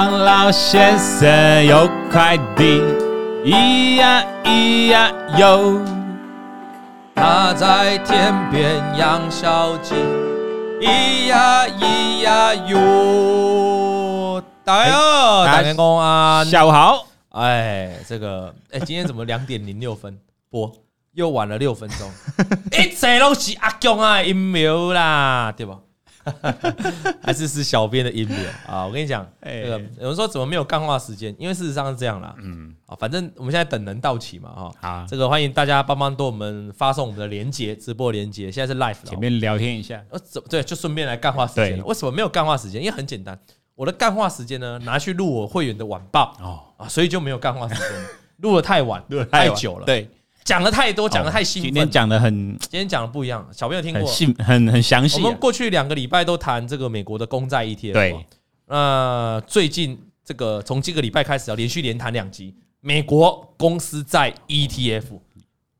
王老先生有快递，咿呀咿呀哟，他在天边养小鸡，咿呀咿呀哟。大家好，大家公安，下午好。哎，这个，哎，今天怎么两点零六分播，又晚了六分钟？一切都是阿强啊阴谋啦，对吧？还是是小编的阴谋啊！我跟你讲，这个有人说怎么没有干话时间？因为事实上是这样啦。嗯，啊，反正我们现在等人到齐嘛，哈。好，这个欢迎大家帮忙多我们发送我们的连接，直播连接。现在是 live，前面聊天一下。呃，怎对，就顺便来干话时间。为什么没有干话时间？因为很简单，我的干话时间呢，拿去录我会员的晚报哦啊，所以就没有干话时间，录得太晚，录太久了。对。讲的太多，讲的太兴奋。今天讲的很，今天讲的不一样。小朋友听过，很很很详细。我们过去两个礼拜都谈这个美国的公债 ETF。对，那最近这个从这个礼拜开始要连续连谈两集美国公司债 ETF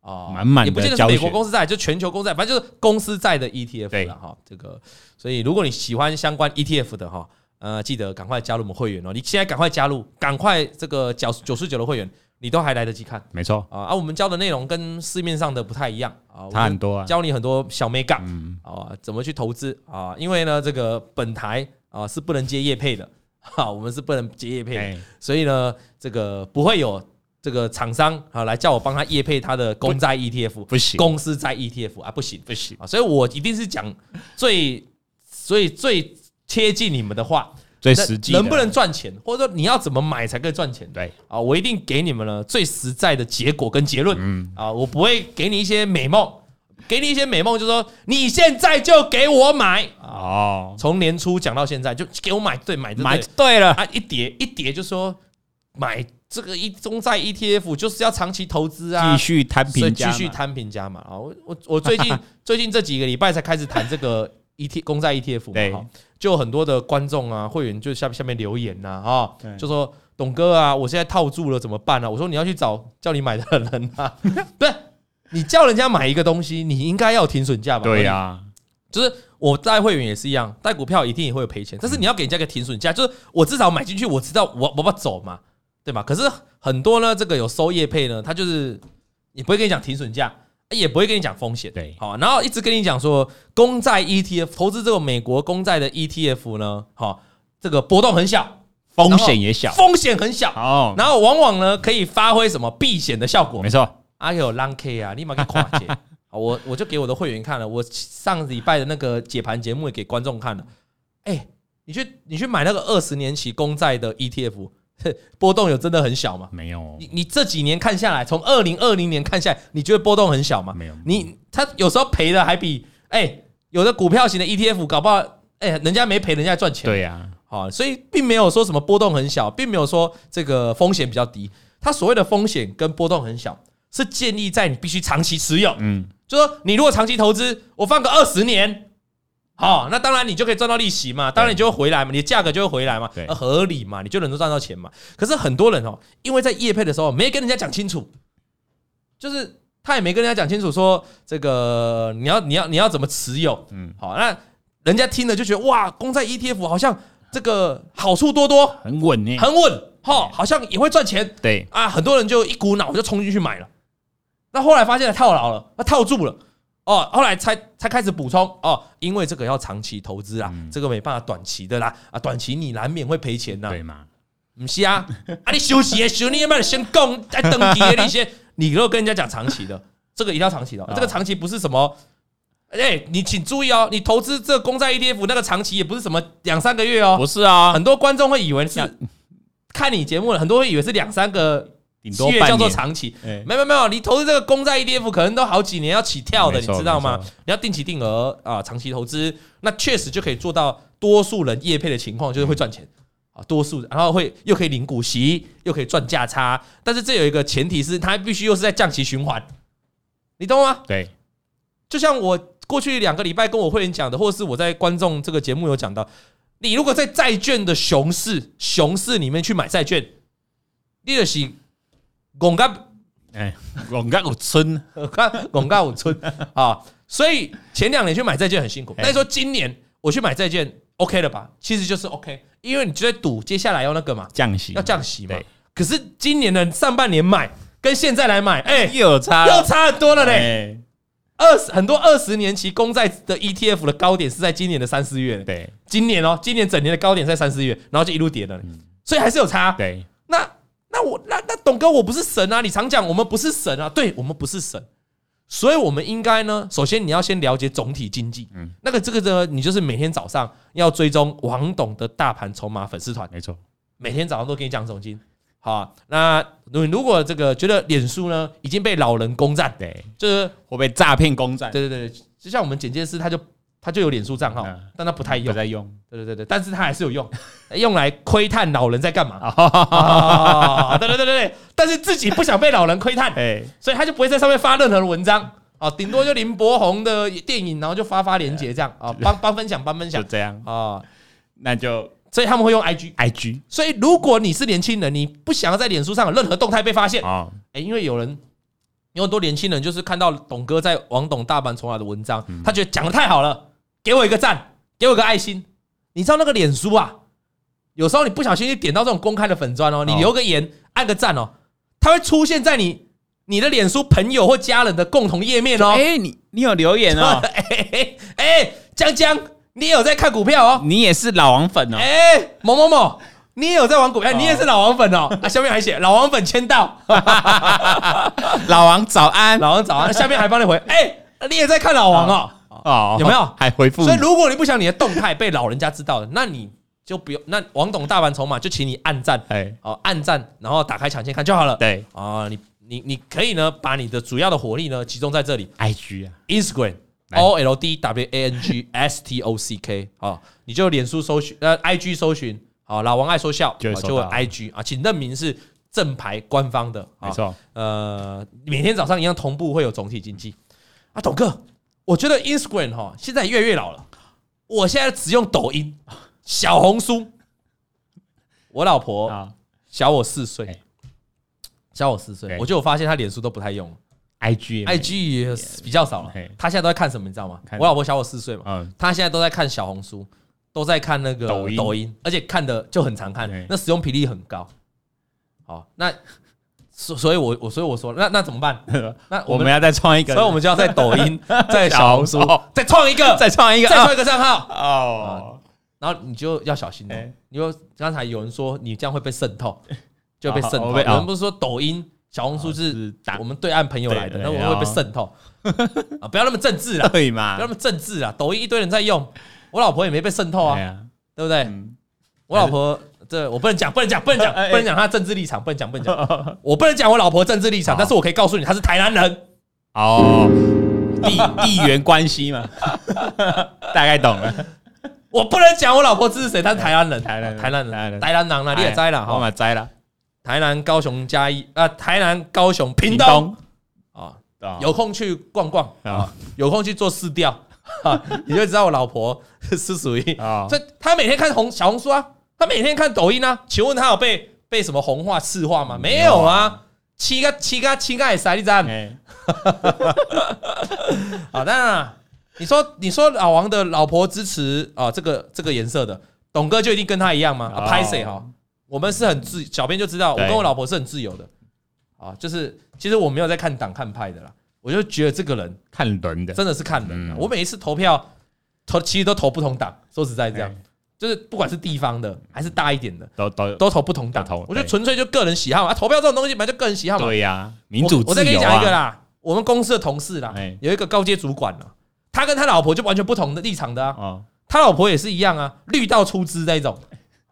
啊，满满的也不见得是美国公司债，就全球公司债，反正就是公司债的 ETF 了哈。这个，所以如果你喜欢相关 ETF 的哈，呃，记得赶快加入我们会员哦。你现在赶快加入，赶快这个九九十九的会员。你都还来得及看，没错。啊！啊，我们教的内容跟市面上的不太一样。啊，差很多啊，教你很多小美感。啊，怎么去投资。啊？因为呢，这个本台啊是不能接业配的，哈，我们是不能接业配的，所以呢，这个不会有这个厂商啊来叫我帮他业配他的公债 ETF，不行，公司债 ETF 啊，不行。不行。啊，所以我一定是讲最，所以最贴近你们的话。最实际能不能赚钱，或者说你要怎么买才可以赚钱？对啊，我一定给你们了最实在的结果跟结论。嗯啊，我不会给你一些美梦，给你一些美梦，就是说你现在就给我买哦。从年初讲到现在，就给我买，对，买对，买对了啊，一叠一叠，就说买这个一中债 ETF 就是要长期投资啊，继续摊平，继续摊平加嘛啊。我我我最近 最近这几个礼拜才开始谈这个 ET 公债 ETF 嘛。就很多的观众啊，会员就下下面留言呐，啊，就说董哥啊，我现在套住了怎么办呢、啊？我说你要去找叫你买的人啊，对，你叫人家买一个东西，你应该要停损价吧？对呀，就是我带会员也是一样，带股票一定也会有赔钱，但是你要给人家个停损价，就是我至少买进去，我知道我我要走嘛，对吧？可是很多呢，这个有收业配呢，他就是也不会跟你讲停损价。也不会跟你讲风险，对，好，然后一直跟你讲说公债 ETF 投资这个美国公债的 ETF 呢，好，这个波动很小，风险也小，风险很小，哦，然后往往呢可以发挥什么避险的效果，没错，阿有 Long K 啊，立马给跨界，我我就给我的会员看了，我上礼拜的那个解盘节目也给观众看了，哎，你去你去买那个二十年期公债的 ETF。波动有真的很小吗？没有。你你这几年看下来，从二零二零年看下来，你觉得波动很小吗？没有。你他有时候赔的还比哎，有的股票型的 ETF 搞不好哎，人家没赔，人家赚钱。对呀。好，所以并没有说什么波动很小，并没有说这个风险比较低。它所谓的风险跟波动很小，是建立在你必须长期持有。嗯，就说你如果长期投资，我放个二十年。好，那当然你就可以赚到利息嘛，当然你就会回来嘛，你的价格就会回来嘛，合理嘛，你就能够赚到钱嘛。可是很多人哦，因为在业配的时候没跟人家讲清楚，就是他也没跟人家讲清楚说这个你要你要你要怎么持有，嗯，好，那人家听了就觉得哇，公债 ETF 好像这个好处多多，很稳呢，很稳，哈，好像也会赚钱，对。啊，很多人就一股脑就冲进去买了，那后来发现他套牢了，他套住了。哦，后来才才开始补充哦，因为这个要长期投资啊，这个没办法短期的啦啊，短期你难免会赔钱呐，对吗？不是啊，啊你休息的时候你要不要先供在登记的那些？你如果跟人家讲长期的，这个一定要长期的，这个长期不是什么，哎，你请注意哦，你投资这个公债 ETF 那个长期也不是什么两三个月哦，不是啊，很多观众会以为是看你节目了，很多会以为是两三个。七月叫做长期，没有没有，你投资这个公债 ETF 可能都好几年要起跳的，你知道吗？你要定期定额啊，长期投资，那确实就可以做到多数人业配的情况，就是会赚钱啊，多数然后会又可以领股息，又可以赚价差，但是这有一个前提是，它必须又是在降息循环，你懂吗？对，就像我过去两个礼拜跟我会员讲的，或者是我在观众这个节目有讲到，你如果在债券的熊市熊市里面去买债券，你就是。广告，哎，广告有村，广告有村啊！所以前两年去买债券很辛苦，但是说今年我去买债券，OK 了吧？其实就是 OK，因为你就在赌接下来要那个嘛，降息，要降息嘛。可是今年的上半年买跟现在来买，哎，又有差。又差很多了嘞。二十很多二十年期公债的 ETF 的高点是在今年的三四月，对，今年哦，今年整年的高点在三四月，然后就一路跌了，所以还是有差。对，那那我那那董哥，我不是神啊！你常讲我们不是神啊，对我们不是神，所以我们应该呢，首先你要先了解总体经济，嗯，那个这个呢，你就是每天早上要追踪王董的大盘筹码粉丝团，没错，每天早上都给你讲总经。好、啊，那你如果这个觉得脸书呢已经被老人攻占，对，就是我被诈骗攻占，对对对，就像我们简介师，他就他就有脸书账号，嗯、但他不太用，不在用，对对对对，但是他还是有用，用来窥探老人在干嘛，啊，对对对对，但是自己不想被老人窥探，哎，所以他就不会在上面发任何的文章，哦，顶多就林柏宏的电影，然后就发发链接这样，啊，帮帮分享帮分享，就这样。啊，那就。所以他们会用 IG，IG。所以如果你是年轻人，你不想要在脸书上有任何动态被发现啊，哎，因为有人有很多年轻人就是看到董哥在王董大盘筹码的文章，他觉得讲的太好了，给我一个赞，给我一个爱心。你知道那个脸书啊，有时候你不小心就点到这种公开的粉砖哦，你留个言，按个赞哦，它会出现在你你的脸书朋友或家人的共同页面哦。哎，你你有留言哦，哎哎，江江。你也有在看股票哦，你也是老王粉哦。哎，某某某，你也有在玩股票，你也是老王粉哦。啊，下面还写老王粉签到，老王早安，老王早安。下面还帮你回，哎，你也在看老王哦。哦，有没有？还回复？所以如果你不想你的动态被老人家知道的，那你就不用。那王董大盘筹码就请你按赞，哎，哦，按赞，然后打开抢先看就好了。对，啊，你你你可以呢，把你的主要的火力呢集中在这里，IG 啊，Instagram。O L D W A N G S T O C K 啊，你就脸书搜寻呃，I G 搜寻啊，老王爱说笑就会 I G 啊，请认明是正牌官方的，没错。呃，每天早上一样同步会有总体经济啊，董哥，我觉得 Instagram 哈现在越来越老了，我现在只用抖音、小红书。我老婆小我四岁，小我四岁，我就发现她脸书都不太用。I G I G 比较少了，她现在都在看什么？你知道吗？我老婆小我四岁嘛，她现在都在看小红书，都在看那个抖音，而且看的就很常看，那使用频率很高。好，那所所以，我我所以我说，那那怎么办？那我们要再创一个，所以我们就要在抖音、在小红书再创一个、再创一个、再创一个账号哦。然后你就要小心了，你说刚才有人说你这样会被渗透，就被渗透。我们不是说抖音？小红书是我们对岸朋友来的，那我们会被渗透啊！不要那么政治啦，对嘛？不要那么政治啊！抖音一堆人在用，我老婆也没被渗透啊，对不对？我老婆这我不能讲，不能讲，不能讲，不能讲他政治立场，不能讲，不能讲，我不能讲我老婆政治立场，但是我可以告诉你，他是台南人。哦，地地缘关系嘛，大概懂了。我不能讲我老婆支持谁，她是台南人，台南台南人，台南人啊，你也栽了，好嘛栽了。台南、高雄、嘉义啊，台南、高雄、屏东。啊，有空去逛逛啊，有空去做市调啊，你就知道我老婆是属于啊，这他每天看红小红书啊，他每天看抖音啊，请问他有被被什么红化、赤化吗？没有啊，七个七个七个也塞你这样，好，当然你说你说老王的老婆支持啊，这个这个颜色的，董哥就一定跟他一样吗？啊，拍谁？哈？我们是很自，小编就知道，我跟我老婆是很自由的，啊，就是其实我没有在看党看派的啦，我就觉得这个人看人的，真的是看人。我每一次投票投，其实都投不同党，说实在这样，就是不管是地方的还是大一点的，都都都投不同党。我觉得纯粹就个人喜好啊，投票这种东西本来就个人喜好嘛。对呀，民主自由啊。我再跟你讲一个啦，我们公司的同事啦，有一个高阶主管啦，他跟他老婆就完全不同的立场的啊，他老婆也是一样啊，绿到出资那种。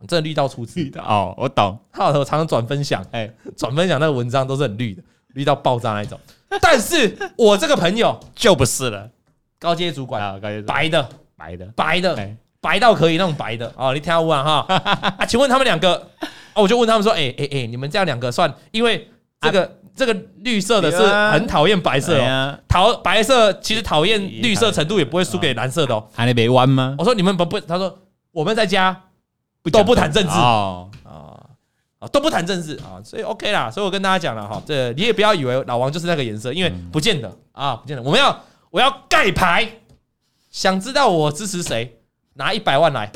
真的绿到出汁哦，我懂。他老婆常常转分享，哎，转分享那个文章都是很绿的，绿到爆炸那种。但是我这个朋友就不是了，高阶主管啊，高阶白的，白的，白的，白到可以那种白的哦。你听我讲哈 啊，请问他们两个，啊，我就问他们说，哎哎哎，你们这样两个算，因为这个这个绿色的是很讨厌白色哦，讨白色其实讨厌绿色程度也不会输给蓝色的哦。还得没弯吗？我说你们不不，他说我们在家。都不谈政治啊啊都不谈政治啊，所以 OK 啦。所以我跟大家讲了哈，这你也不要以为老王就是那个颜色，因为不见得啊，不见得。我们要我要盖牌，想知道我支持谁，拿一百万来，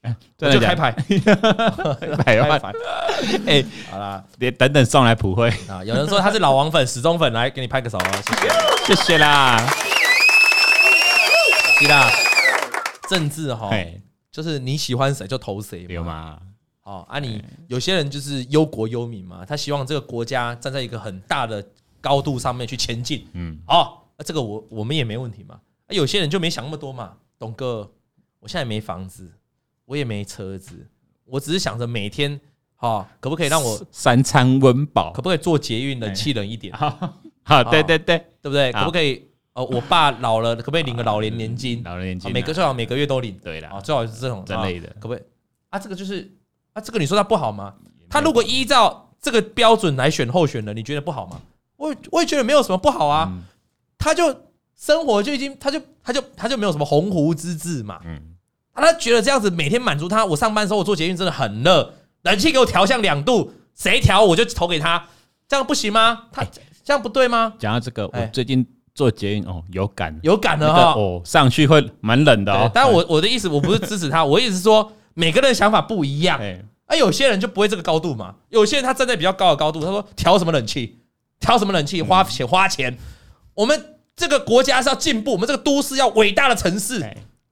我就开牌，一百万。哎，好啦，别等等送来普惠啊！有人说他是老王粉、死忠粉，来给你拍个手哦，谢谢，谢谢啦。是啦，政治哈，就是你喜欢谁就投谁，有吗？哦，啊，你有些人就是忧国忧民嘛，他希望这个国家站在一个很大的高度上面去前进。嗯，哦，那这个我我们也没问题嘛。啊，有些人就没想那么多嘛，董哥，我现在没房子，我也没车子，我只是想着每天，哈，可不可以让我三餐温饱？可不可以做捷运冷气冷一点？好，对对对，对不对？可不可以？哦，我爸老了，可不可以领个老年年金？老年年金，每个最好每个月都领。对了，啊，最好是这种这类的，可不可以？啊，这个就是。啊，这个你说他不好吗？他如果依照这个标准来选候选人，你觉得不好吗？我我也觉得没有什么不好啊。他就生活就已经，他就他就他就没有什么鸿鹄之志嘛。嗯，他觉得这样子每天满足他。我上班的时候我做捷运真的很热，冷气给我调向两度，谁调我就投给他，这样不行吗？他这样不对吗？讲到这个，我最近做捷运哦，有感有感了哈。哦，上去会蛮冷的哦。但我我的意思，我不是支持他，我意思是说。每个人的想法不一样，哎，而有些人就不会这个高度嘛。有些人他站在比较高的高度，他说调什么冷气，调什么冷气，花钱花钱。我们这个国家是要进步，我们这个都市要伟大的城市。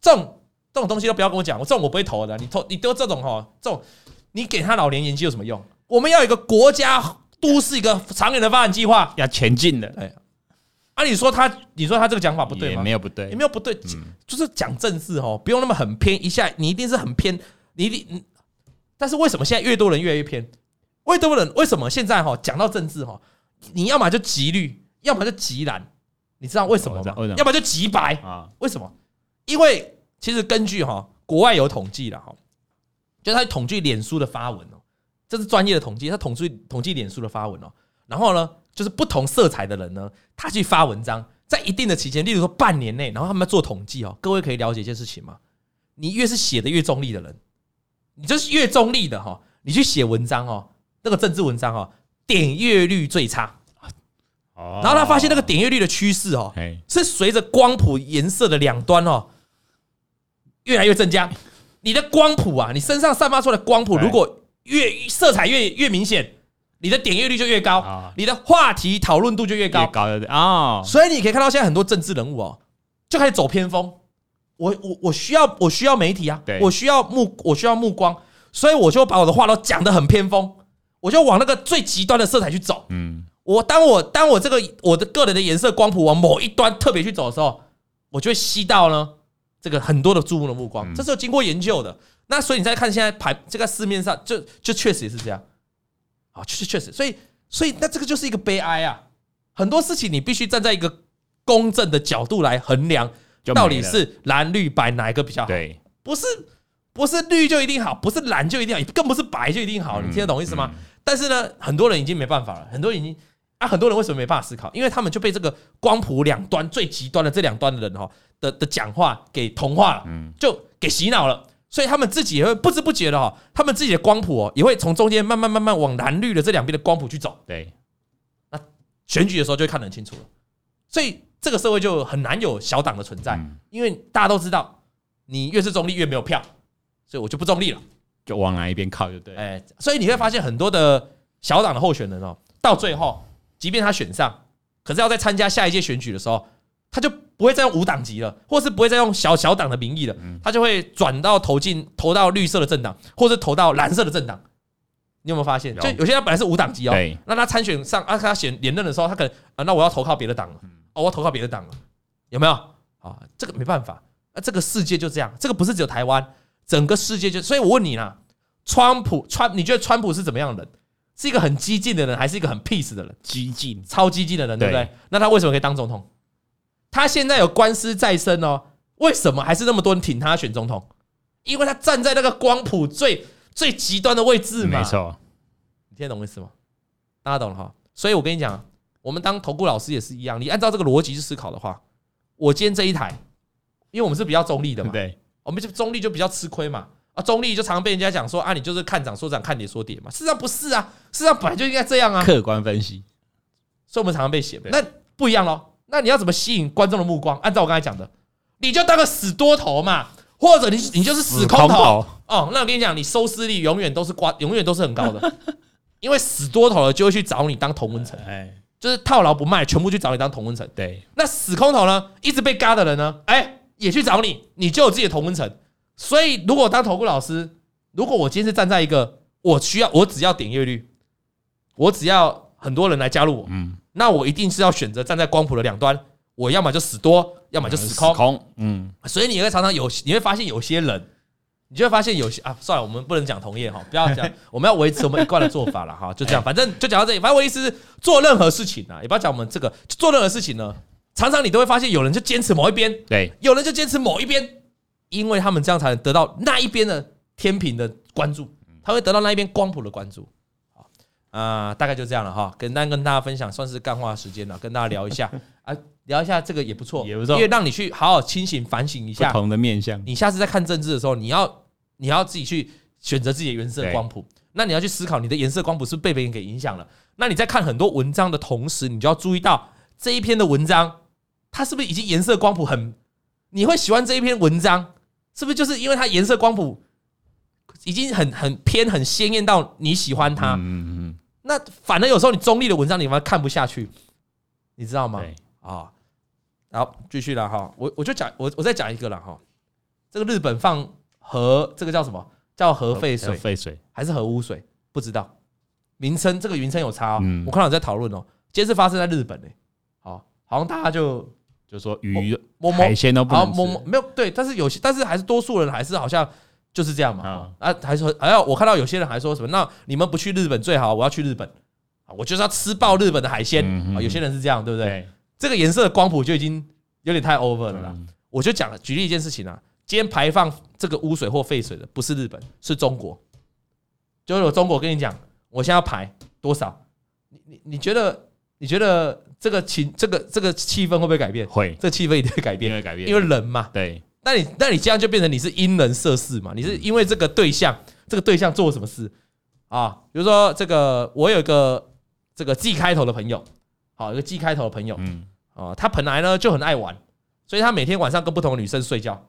这种这种东西都不要跟我讲，我这种我不会投的。你投你丢这种哈，这种你给他老年年金有什么用？我们要有一个国家都市一个长远的发展计划，要前进的。哎，啊，你说他，你说他这个讲法不对吗？也没有不对，也没有不对，就是讲政治哦，不用那么很偏，一下你一定是很偏。你一定，但是为什么现在越多人越来越偏？越多人为什么现在哈讲到政治哈，你要么就极绿，要么就极蓝，你知道为什么吗？要么就极白啊？为什么？因为其实根据哈国外有统计了哈，就他统计脸书的发文哦，这是专业的统计，他统计统计脸书的发文哦，然后呢，就是不同色彩的人呢，他去发文章，在一定的期间，例如说半年内，然后他们做统计哦，各位可以了解一件事情吗？你越是写的越中立的人。你就是越中立的哈，你去写文章哦，那个政治文章哦，点阅率最差。然后他发现那个点阅率的趋势哦，是随着光谱颜色的两端哦，越来越增加。你的光谱啊，你身上散发出来的光谱，如果越色彩越越明显，你的点阅率就越高，你的话题讨论度就越高。高啊！所以你可以看到现在很多政治人物哦，就开始走偏锋。我我我需要我需要媒体啊，我需要目我需要目光，所以我就把我的话都讲得很偏锋，我就往那个最极端的色彩去走。嗯，我当我当我这个我的个人的颜色光谱往某一端特别去走的时候，我就会吸到呢这个很多的注目的目光，这是有经过研究的。那所以你再看现在排这个市面上就就确实也是这样，啊，确实确实，所以所以那这个就是一个悲哀啊，很多事情你必须站在一个公正的角度来衡量。到底是蓝绿白哪一个比较好？对，不是不是绿就一定好，不是蓝就一定好，更不是白就一定好。你听得懂意思吗？但是呢，很多人已经没办法了，很多人已经啊，很多人为什么没办法思考？因为他们就被这个光谱两端最极端的这两端的人哈的的讲话给同化了，就给洗脑了，所以他们自己也会不知不觉的哈，他们自己的光谱哦也会从中间慢慢慢慢往蓝绿的这两边的光谱去走。对，那选举的时候就会看得很清楚了，所以。这个社会就很难有小党的存在，因为大家都知道，你越是中立越没有票，所以我就不中立了，就往哪一边靠就对。哎，所以你会发现很多的小党的候选人哦，到最后，即便他选上，可是要在参加下一届选举的时候，他就不会再用无党籍了，或是不会再用小小党的名义了，他就会转到投进投到绿色的政党，或是投到蓝色的政党。你有没有发现？就有些人本来是无党籍哦，那他参选上啊，他选连任的时候，他可能啊，那我要投靠别的党了。哦，我投靠别的党了，有没有？啊，这个没办法，啊这个世界就这样，这个不是只有台湾，整个世界就……所以我问你啦，川普川，你觉得川普是怎么样的人？是一个很激进的人，还是一个很 peace 的人？激进，超激进的人，对不对？那他为什么可以当总统？他现在有官司在身哦，为什么还是那么多人挺他选总统？因为他站在那个光谱最最极端的位置嘛。没错，你听得懂我意思吗？大家懂了哈。所以我跟你讲。我们当投顾老师也是一样，你按照这个逻辑去思考的话，我今天这一台，因为我们是比较中立的嘛，对，我们就中立就比较吃亏嘛，啊，中立就常常被人家讲说啊，你就是看涨说涨，看跌说跌嘛，事实上不是啊，事实上本来就应该这样啊，客观分析，所以我们常常被写，那不一样咯，那你要怎么吸引观众的目光？按照我刚才讲的，你就当个死多头嘛，或者你你就是死空头，哦。那我跟你讲，你收视率永远都是挂，永远都是很高的，因为死多头了就会去找你当同温层，哎，就是套牢不卖，全部去找你当同温层。对，那死空头呢，一直被嘎的人呢，哎，也去找你，你就有自己的同温层。所以，如果当投顾老师，如果我今天是站在一个我需要，我只要点阅率，我只要很多人来加入我，嗯，那我一定是要选择站在光谱的两端。我要么就死多，要么就死空。死空，嗯，所以你会常常有，你会发现有些人，你就会发现有些啊，算了，我们不能讲同业哈，不要讲，我们要维持我们一贯的做法了哈，就这样，反正就讲到这里。反正我意思是，做任何事情啊，也不要讲我们这个，做任何事情呢，常常你都会发现有人就坚持某一边，对，有人就坚持某一边，因为他们这样才能得到那一边的天平的关注，他会得到那一边光谱的关注。啊、呃，大概就这样了哈，简单跟大家分享，算是干话时间了，跟大家聊一下 啊，聊一下这个也不错，也不错，因为让你去好好清醒反省一下不同的面相。你下次在看政治的时候，你要你要自己去选择自己的颜色光谱，那你要去思考你的颜色光谱是被别人给影响了。那你在看很多文章的同时，你就要注意到这一篇的文章，它是不是已经颜色光谱很？你会喜欢这一篇文章，是不是就是因为它颜色光谱已经很很偏很鲜艳到你喜欢它？嗯嗯。那反正有时候你中立的文章你反而看不下去，你知道吗？啊，好，继续了哈，我我就讲我我再讲一个了哈，这个日本放核这个叫什么？叫核废水？废水还是核污水？不知道名称，这个名称有差哦。我看到在讨论哦，今天是发生在日本嘞。好，好像大家就就说鱼、海鲜都不能吃，没有对，但是有些，但是还是多数人还是好像。就是这样嘛，啊，还说还要我看到有些人还说什么，那你们不去日本最好，我要去日本，我就是要吃爆日本的海鲜啊，有些人是这样，对不对？这个颜色的光谱就已经有点太 over 了啦。我就讲了，举例一件事情啊，今天排放这个污水或废水的不是日本，是中国。就是我中国跟你讲，我现在要排多少？你你你觉得你觉得这个情这个这个气氛会不会改变？会，这气氛一定会改变，因为改变，因为人嘛，对。那你那你这样就变成你是因人设事嘛？你是因为这个对象，这个对象做了什么事啊？比如说这个，我有一个这个 G 开头的朋友，好，一个 G 开头的朋友，嗯，啊，他本来呢就很爱玩，所以他每天晚上跟不同的女生睡觉，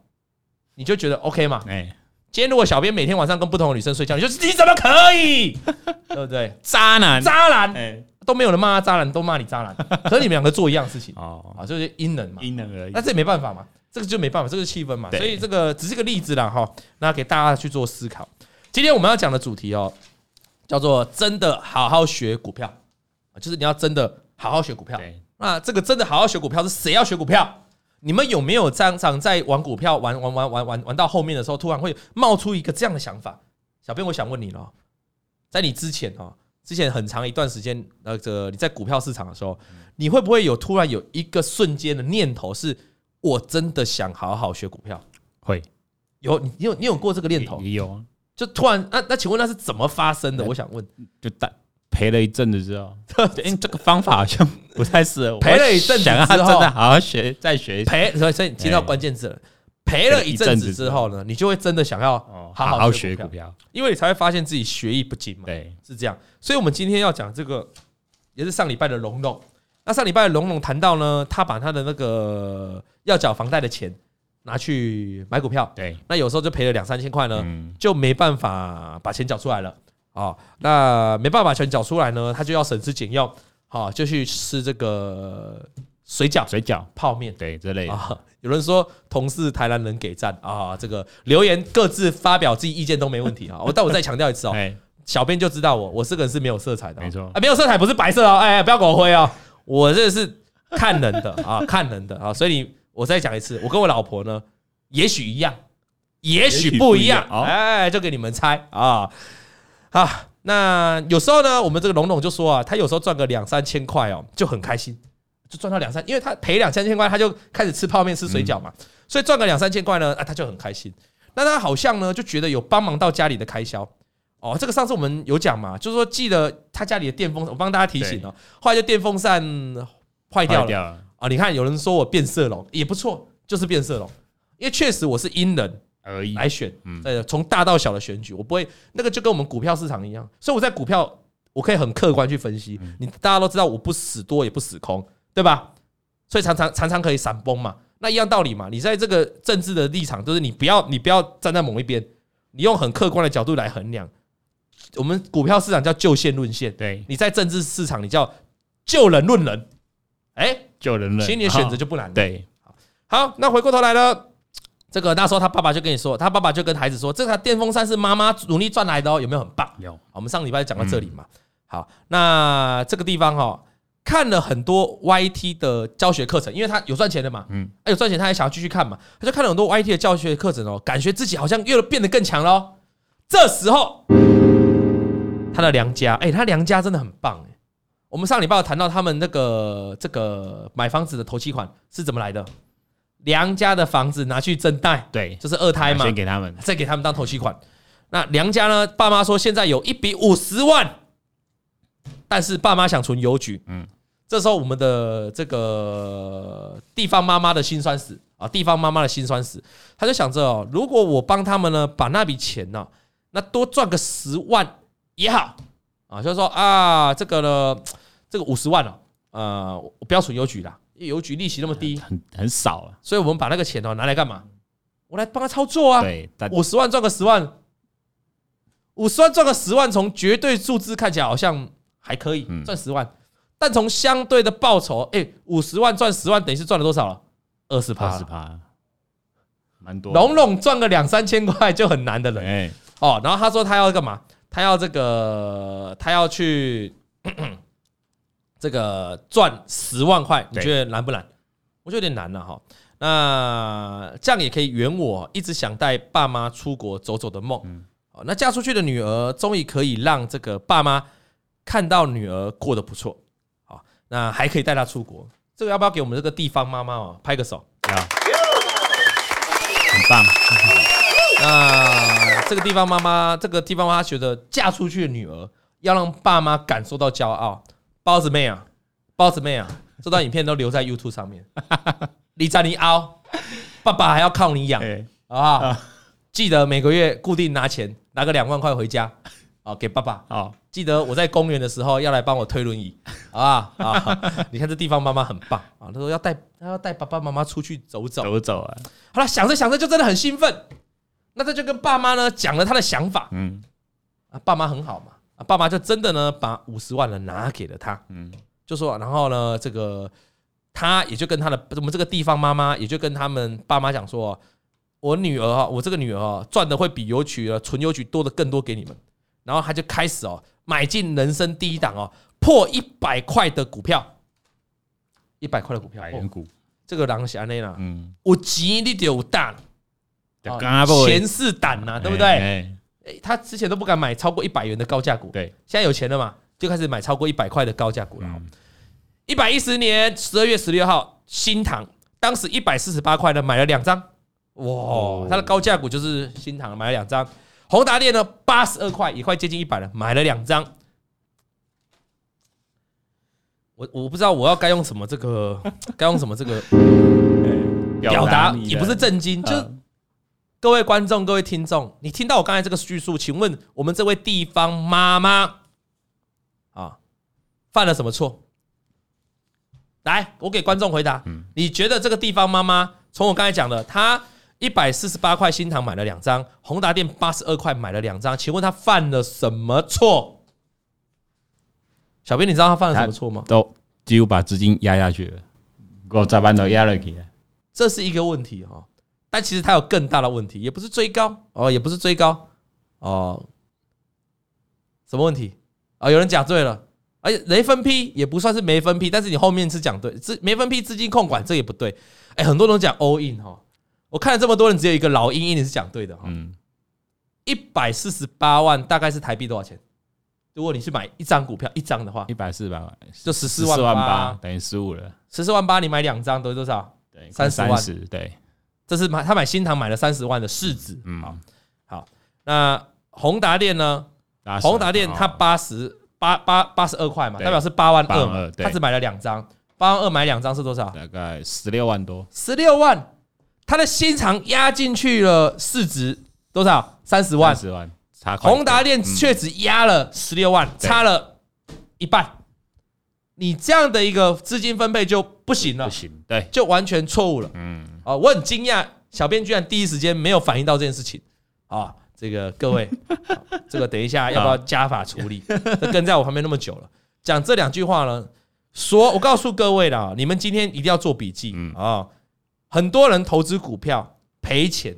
你就觉得 OK 嘛？哎，今天如果小编每天晚上跟不同的女生睡觉，你就你怎么可以？对不对？渣男，渣男，哎，都没有人骂他渣男，都骂你渣男，可是你们两个做一样事情哦，啊，就是因人嘛，因人而异，那这也没办法嘛。这个就没办法，这个气氛嘛，所以这个只是个例子啦哈，那给大家去做思考。今天我们要讲的主题哦，叫做真的好好学股票，就是你要真的好好学股票。那这个真的好好学股票是谁要学股票？你们有没有常常在玩股票玩玩玩玩玩玩到后面的时候，突然会冒出一个这样的想法？小编，我想问你了，在你之前哦，之前很长一段时间，那个你在股票市场的时候，你会不会有突然有一个瞬间的念头是？我真的想好好学股票，会有你有你有过这个念头？也有啊，就突然那那请问那是怎么发生的？我想问，就带赔了一阵子之后，哎，这个方法好像不太适合。赔了一阵子之后，真的好好学，再学。赔，所以所以你听到关键字了。赔了一阵子之后呢，你就会真的想要好好学股票，因为你才会发现自己学艺不精嘛。对，是这样。所以我们今天要讲这个，也是上礼拜的龙龙。那上礼拜龙龙谈到呢，他把他的那个要缴房贷的钱拿去买股票，对，那有时候就赔了两三千块呢，就没办法把钱缴出来了。啊。那没办法把钱缴出来呢，他就要省吃俭用，好，就去吃这个水饺、水饺、泡面，对，这类。啊。有人说同事台南人给赞。啊，这个留言各自发表自己意见都没问题。啊。我但我再强调一次哦，小编就知道我，我这个人是没有色彩的，没错。啊，没有色彩不是白色哦，哎，不要给我灰哦。我这是看人的 啊，看人的啊，所以你我再讲一次，我跟我老婆呢，也许一样，也许不一样，哎，就给你们猜啊啊！那有时候呢，我们这个龙龙就说啊，他有时候赚个两三千块哦，就很开心，就赚到两三，因为他赔两三千块，他就开始吃泡面、吃水饺嘛，所以赚个两三千块呢，啊，他就很开心。那他好像呢，就觉得有帮忙到家里的开销。哦，这个上次我们有讲嘛，就是说记得他家里的电风扇，我帮大家提醒哦。后来就电风扇坏掉了啊！你看有人说我变色龙也不错，就是变色龙，因为确实我是因人而异来选，呃，从大到小的选举，我不会那个就跟我们股票市场一样，所以我在股票我可以很客观去分析。你大家都知道我不死多也不死空，对吧？所以常常常常可以闪崩嘛。那一样道理嘛。你在这个政治的立场，就是你不要你不要站在某一边，你用很客观的角度来衡量。我们股票市场叫就线论线，对，你在政治市场你叫就人论人。哎，就人论，其实你的选择就不难。对，好，那回过头来了。这个那时候他爸爸就跟你说，他爸爸就跟孩子说，这台电风扇是妈妈努力赚来的哦，有没有很棒？有。我们上礼拜讲到这里嘛。好，那这个地方哈，看了很多 YT 的教学课程，因为他有赚钱的嘛，嗯，有赚钱，他还想要继续看嘛，他就看了很多 YT 的教学课程哦，感觉自己好像越变得更强了。这时候，他的娘家，哎，他娘家真的很棒哎。我们上礼拜有谈到他们那个这个买房子的头期款是怎么来的。娘家的房子拿去增贷，对，就是二胎嘛，先给他们，再给他们当头期款。那娘家呢？爸妈说现在有一笔五十万，但是爸妈想存邮局。嗯，这时候我们的这个地方妈妈的辛酸史啊，地方妈妈的辛酸史，他就想着哦，如果我帮他们呢，把那笔钱呢，那多赚个十万也好啊，就是说啊，这个呢，这个五十万哦，呃，我不要存邮局了。邮局利息那么低，很很少啊，所以我们把那个钱哦拿来干嘛？我来帮他操作啊。对，五十万赚个十万，五十万赚个十万，从绝对数字看起来好像还可以赚十万，但从相对的报酬，哎，五十万赚十万，等于是赚了多少了？二十趴，二十趴，蛮多。笼笼赚个两三千块就很难的人，哦，然后他说他要干嘛？他要这个，他要去。这个赚十万块，你觉得难不难？我觉得有点难了哈。那这样也可以圆我一直想带爸妈出国走走的梦。好，那嫁出去的女儿终于可以让这个爸妈看到女儿过得不错。好，那还可以带她出国，这个要不要给我们这个地方妈妈哦拍个手？啊，很棒。那这个地方妈妈，这个地方妈妈觉得嫁出去的女儿要让爸妈感受到骄傲。包子妹啊，包子妹啊，这段影片都留在 YouTube 上面。你在你凹，爸爸还要靠你养，好不好？记得每个月固定拿钱，拿个两万块回家，啊，给爸爸。好，记得我在公园的时候要来帮我推轮椅，啊啊！你看这地方妈妈很棒啊，她说要带，她要带爸爸妈妈出去走走，走走啊。好了，想着想着就真的很兴奋，那他就跟爸妈呢讲了他的想法，嗯，啊，爸妈很好嘛。爸妈就真的呢，把五十万呢拿给了他，嗯，就说，然后呢，这个他也就跟他的我们这个地方妈妈也就跟他们爸妈讲说，我女儿啊，我这个女儿啊，赚的会比邮局啊存邮局多的更多给你们，然后他就开始哦买进人生第一档哦破一百块的股票，一百块的股票，百元股，这个狼侠内啦，嗯，我急你就有胆，钱是胆呐，对不对？诶，他之前都不敢买超过一百元的高价股，对，现在有钱了嘛，就开始买超过一百块的高价股了。一百一十年十二月十六号，新唐当时一百四十八块呢买了两张，哇，他的高价股就是新唐买了两张。宏达电呢，八十二块，也快接近一百了，买了两张。我我不知道我要该用什么这个，该用什么这个表达，也不是震惊，就。各位观众，各位听众，你听到我刚才这个叙述，请问我们这位地方妈妈啊，犯了什么错？来，我给观众回答。你觉得这个地方妈妈从我刚才讲的，她一百四十八块新塘买了两张，宏达店八十二块买了两张，请问她犯了什么错？小编，你知道她犯了什么错吗？都几乎把资金压下去了，我咋办都压了去了。这是一个问题哈。但其实它有更大的问题，也不是追高哦，也不是追高哦，什么问题啊？有人讲对了，而且没分批也不算是没分批，但是你后面是讲对，资没分批资金控管这也不对。哎，很多人讲 all in 哈，我看了这么多人，只有一个老鹰鹰你是讲对的哈。嗯，一百四十八万大概是台币多少钱？如果你去买一张股票一张的话，一百四十八万就十四万八，等于十五了。十四万八你买两张等于多少？对，三十万。对。这是买他买新塘买了三十万的市值，嗯，好，好，那宏达电呢？宏达电它八十八八八十二块嘛，代表是八万二嘛，他只买了两张，八万二买两张是多少？大概十六万多，十六万，他的新塘压进去了市值多少？三十万，十万，宏达电却只压了十六万，差了一半，你这样的一个资金分配就不行了，不行，对，就完全错误了，嗯。啊，我很惊讶，小编居然第一时间没有反应到这件事情啊！这个各位，这个等一下要不要加法处理？跟在我旁边那么久了，讲这两句话呢，说，我告诉各位啦，你们今天一定要做笔记啊！很多人投资股票赔钱，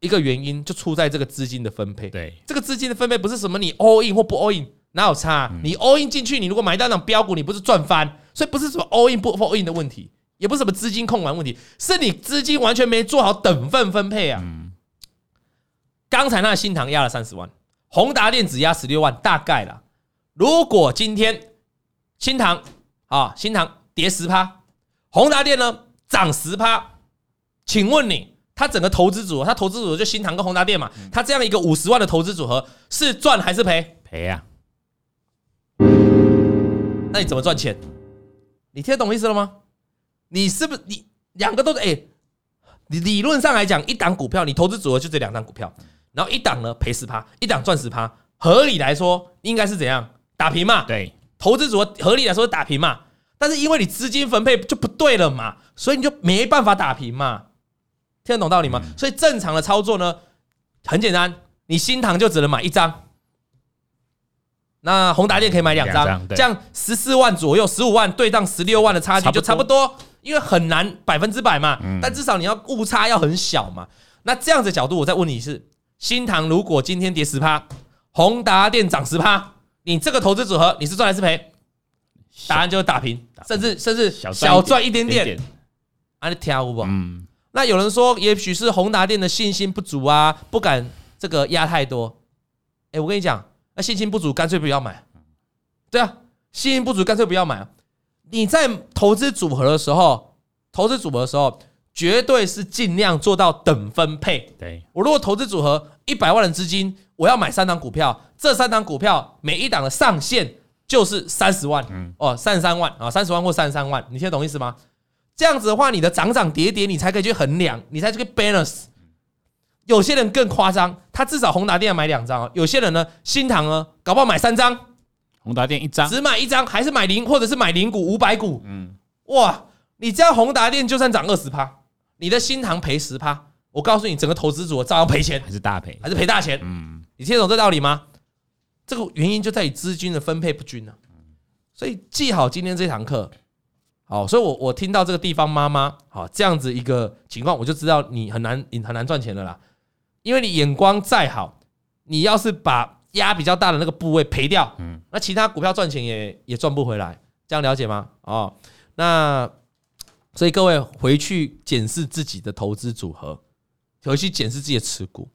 一个原因就出在这个资金的分配。对，这个资金的分配不是什么你 all in 或不 all in，哪有差？你 all in 进去，你如果买到那种标股，你不是赚翻？所以不是什么 all in 不 all in 的问题。也不是什么资金控管问题，是你资金完全没做好等份分配啊！刚才那个新塘压了三十万，宏达电只压十六万，大概啦。如果今天新塘啊，新塘跌十趴，宏达电呢涨十趴，请问你，他整个投资组合，他投资组合就新塘跟宏达电嘛？他这样一个五十万的投资组合是赚还是赔？赔啊！那你怎么赚钱？你听得懂意思了吗？你是不是你两个都是哎？你理论上来讲，一档股票你投资组合就这两档股票，然后一档呢赔十趴，一档赚十趴，合理来说应该是怎样打平嘛？对，投资组合合理来说是打平嘛，但是因为你资金分配就不对了嘛，所以你就没办法打平嘛。听得懂道理吗？所以正常的操作呢很简单，你新塘就只能买一张，那宏达电可以买两张，这样十四万左右，十五万对账十六万的差距就差不多。因为很难百分之百嘛，但至少你要误差要很小嘛。那这样子角度，我再问你是：新塘如果今天跌十趴，宏达电涨十趴，你这个投资组合你是赚还是赔？答案就是打平，甚至甚至小赚一点点。啊，你听我不？嗯。那有人说，也许是宏达电的信心不足啊，不敢这个压太多。哎，我跟你讲，那信心不足，干脆不要买。对啊，信心不足，干脆不要买。你在投资组合的时候，投资组合的时候，绝对是尽量做到等分配。对，我如果投资组合一百万的资金，我要买三档股票，这三档股票每一档的上限就是三十万，哦，三十三万啊，三十万或三十三万，你听得懂意思吗？这样子的话，你的涨涨跌跌，你才可以去衡量，你才去 balance。有些人更夸张，他至少宏达电要买两张，有些人呢，新塘呢，搞不好买三张。宏达电一张，只买一张，还是买零，或者是买零股五百股？嗯，哇，你这样宏达电就算涨二十趴，你的新塘赔十趴，我告诉你，整个投资组合照样赔钱，还是大赔，还是赔大钱？嗯，你听得懂这道理吗？这个原因就在于资金的分配不均呢。所以记好今天这堂课，好，所以我我听到这个地方妈妈好这样子一个情况，我就知道你很难你很难赚钱的啦，因为你眼光再好，你要是把压比较大的那个部位赔掉，嗯，那其他股票赚钱也也赚不回来，这样了解吗？哦，那所以各位回去检视自己的投资组合，回去检视自己的持股。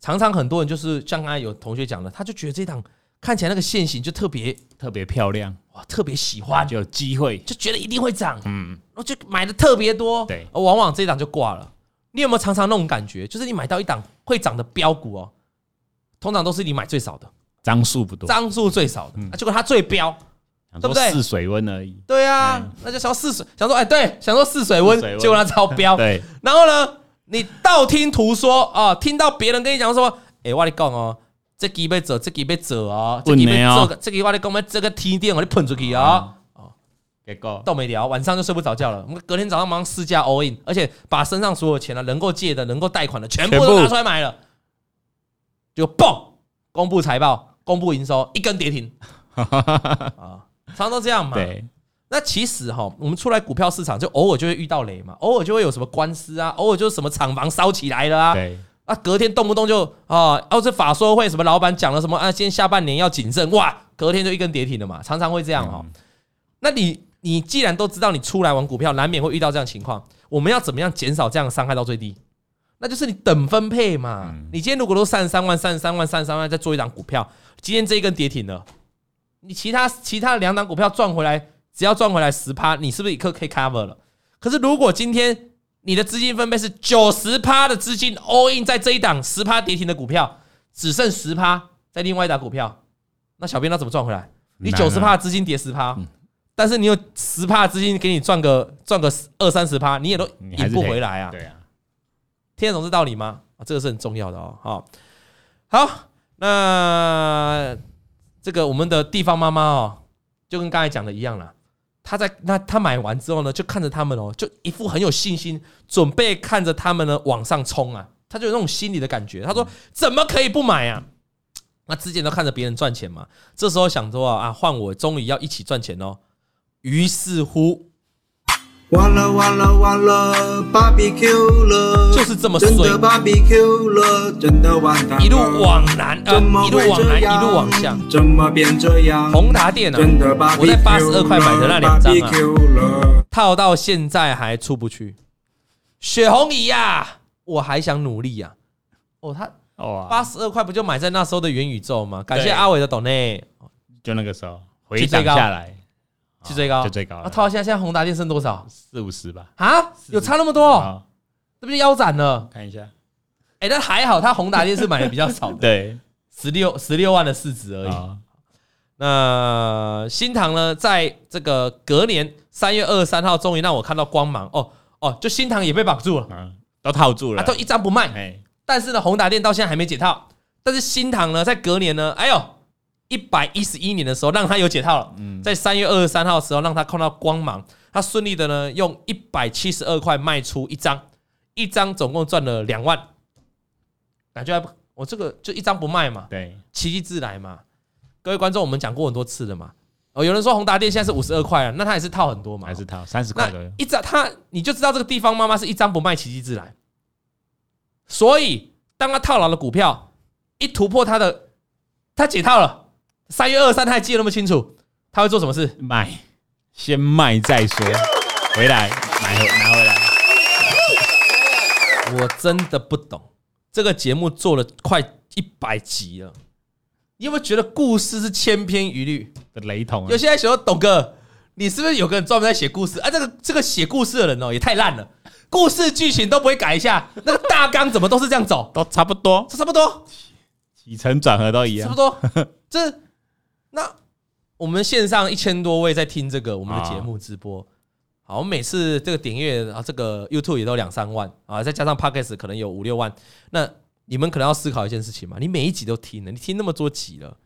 常常很多人就是像刚才有同学讲的，他就觉得这档看起来那个线型就特别特别漂亮，哇，特别喜欢，就有机会，就觉得一定会涨，嗯，然后就买的特别多，对，往往这档就挂了。你有没有常常那种感觉？就是你买到一档会涨的标股哦。通常都是你买最少的，张数不多，张数最少的，结果它最标，对不对？试水温而已。对啊，那就想试水，想说哎，对，想说试水温，结果它超标。对，然后呢，你道听途说啊，听到别人跟你讲说，哎，我跟你讲哦，这几杯走，这几杯走哦，这几杯走，这个我跟你讲，这个天电我你喷出去啊，哦，结果。都没聊，晚上就睡不着觉了。我们隔天早上马上试驾 all in，而且把身上所有钱啊，能够借的、能够贷款的，全部都拿出来买了。就嘣，公布财报，公布营收，一根跌停 啊，常常都这样嘛。对，那其实哈，我们出来股票市场就偶尔就会遇到雷嘛，偶尔就会有什么官司啊，偶尔就是什么厂房烧起来了啊。对，啊，隔天动不动就啊，哦，这法说会什么老板讲了什么啊，今天下半年要谨慎，哇，隔天就一根跌停了嘛，常常会这样哈。那你你既然都知道你出来玩股票难免会遇到这样情况，我们要怎么样减少这样的伤害到最低？那就是你等分配嘛。你今天如果都三十三万、三十三万、三十三万，再做一档股票，今天这一根跌停了，你其他其他两档股票赚回来，只要赚回来十趴，你是不是一刻可以 cover 了？可是如果今天你的资金分配是九十趴的资金 all in 在这一档十趴跌停的股票，只剩十趴在另外一档股票，那小编他怎么赚回来？你九十趴的资金跌十趴，但是你有十趴资金给你赚个赚个二三十趴，你也都赢不回来啊。对啊。听得懂这道理吗？啊，这个是很重要的哦。好，好，那这个我们的地方妈妈哦，就跟刚才讲的一样了。他在那他买完之后呢，就看着他们哦，就一副很有信心，准备看着他们呢往上冲啊，他就有那种心理的感觉。他说：“怎么可以不买啊？”那之前都看着别人赚钱嘛，这时候想说啊，换我终于要一起赚钱哦。于是乎。完了完了完了，BBQ 了，就是这么衰，真的 BBQ 了，真的完蛋，一路往南，呃，一路往南，一路往下，怎么变这样？宏达店啊，我在八十二块买的那两张啊，套到现在还出不去。雪红姨呀，我还想努力呀。哦，他哦，八十二块不就买在那时候的元宇宙吗？感谢阿伟的抖内，就那个时候回涨下来。去最高，就最高。那，套现在现在宏达电剩多少？四五十吧。啊，有差那么多？这不就腰斩了？看一下。哎，但还好，他宏达电是买的比较少的。对，十六十六万的市值而已。那新唐呢，在这个隔年三月二十三号，终于让我看到光芒。哦哦，就新唐也被绑住了，都套住了，都一张不卖。但是呢，宏达电到现在还没解套。但是新唐呢，在隔年呢，哎呦。一百一十一年的时候，让他有解套了。在三月二十三号的时候，让他看到光芒。他顺利的呢，用一百七十二块卖出一张，一张总共赚了两万。感觉还我这个就一张不卖嘛，对，奇迹自来嘛。各位观众，我们讲过很多次了嘛。哦，有人说宏达电现在是五十二块啊，那他也是套很多嘛，还是套三十块左右。一张他你就知道这个地方妈妈是一张不卖，奇迹自来。所以当他套牢的股票一突破他的，他解套了。三月二三，他还记得那么清楚，他会做什么事？卖，先卖再说，回来买回拿回来。我真的不懂，这个节目做了快一百集了，你有没有觉得故事是千篇一律的雷同？有些人说，董哥，你是不是有个人专门在写故事啊？这个这个写故事的人哦，也太烂了，故事剧情都不会改一下，那个大纲怎么都是这样走，都差不多，差不多，起承转合都一样，差不多，这。那我们线上一千多位在听这个我们的节目直播，好，我们每次这个点阅啊，这个 YouTube 也都两三万啊，再加上 Podcast 可能有五六万。那你们可能要思考一件事情嘛，你每一集都听了，你听那么多集了，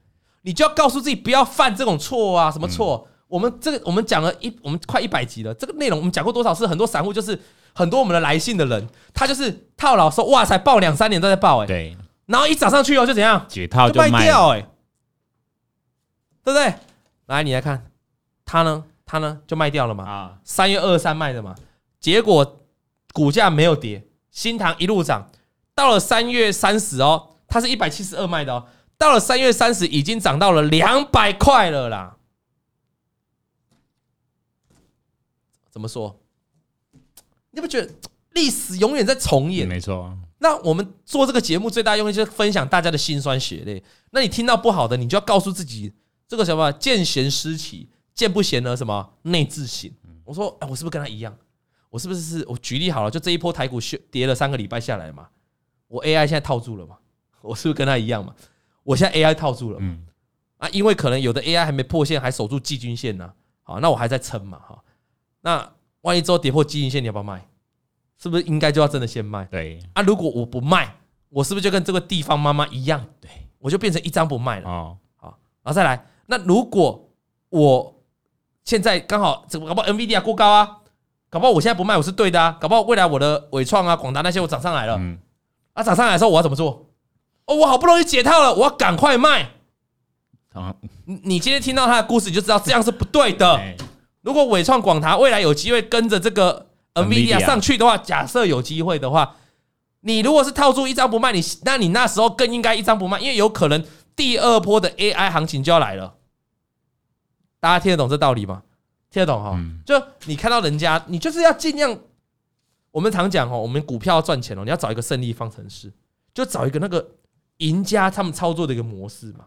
你就要告诉自己不要犯这种错啊！什么错？我们这个我们讲了一，我们快一百集了，这个内容我们讲过多少次？很多散户就是很多我们的来信的人，他就是套牢说哇塞，爆两三年都在爆哎，对，然后一涨上去哦就怎样解套就卖掉哎。对不对？来，你来看，它呢？它呢？就卖掉了嘛？啊，三月二十三卖的嘛。结果股价没有跌，新塘一路涨，到了三月三十哦，它是一百七十二卖的哦，到了三月三十已经涨到了两百块了啦。怎么说？你不觉得历史永远在重演？没错。那我们做这个节目最大用意就是分享大家的辛酸血泪。那你听到不好的，你就要告诉自己。这个什么见贤思齐，见不贤而什么内自省。我说，哎，我是不是跟他一样？我是不是是我举例好了？就这一波台股跌了三个礼拜下来嘛，我 AI 现在套住了嘛？我是不是跟他一样嘛？我现在 AI 套住了，嗯啊，因为可能有的 AI 还没破线，还守住季均线呢。好，那我还在撑嘛，哈。那万一之后跌破季均线，你要不要卖？是不是应该就要真的先卖？对啊，如果我不卖，我是不是就跟这个地方妈妈一样？对，我就变成一张不卖了。哦，好，然后再来。那如果我现在刚好这个搞不好 NVIDIA 过高啊，搞不好我现在不卖我是对的啊，搞不好未来我的伟创啊、广达那些我涨上来了，嗯，啊涨上来的时候我要怎么做？哦，我好不容易解套了，我要赶快卖。啊，你今天听到他的故事，你就知道这样是不对的。如果伟创、广达未来有机会跟着这个 NVIDIA 上去的话，假设有机会的话，你如果是套住一张不卖，你那你那时候更应该一张不卖，因为有可能。第二波的 AI 行情就要来了，大家听得懂这道理吗？听得懂哈？就你看到人家，你就是要尽量。我们常讲哦，我们股票要赚钱哦，你要找一个胜利方程式，就找一个那个赢家他们操作的一个模式嘛。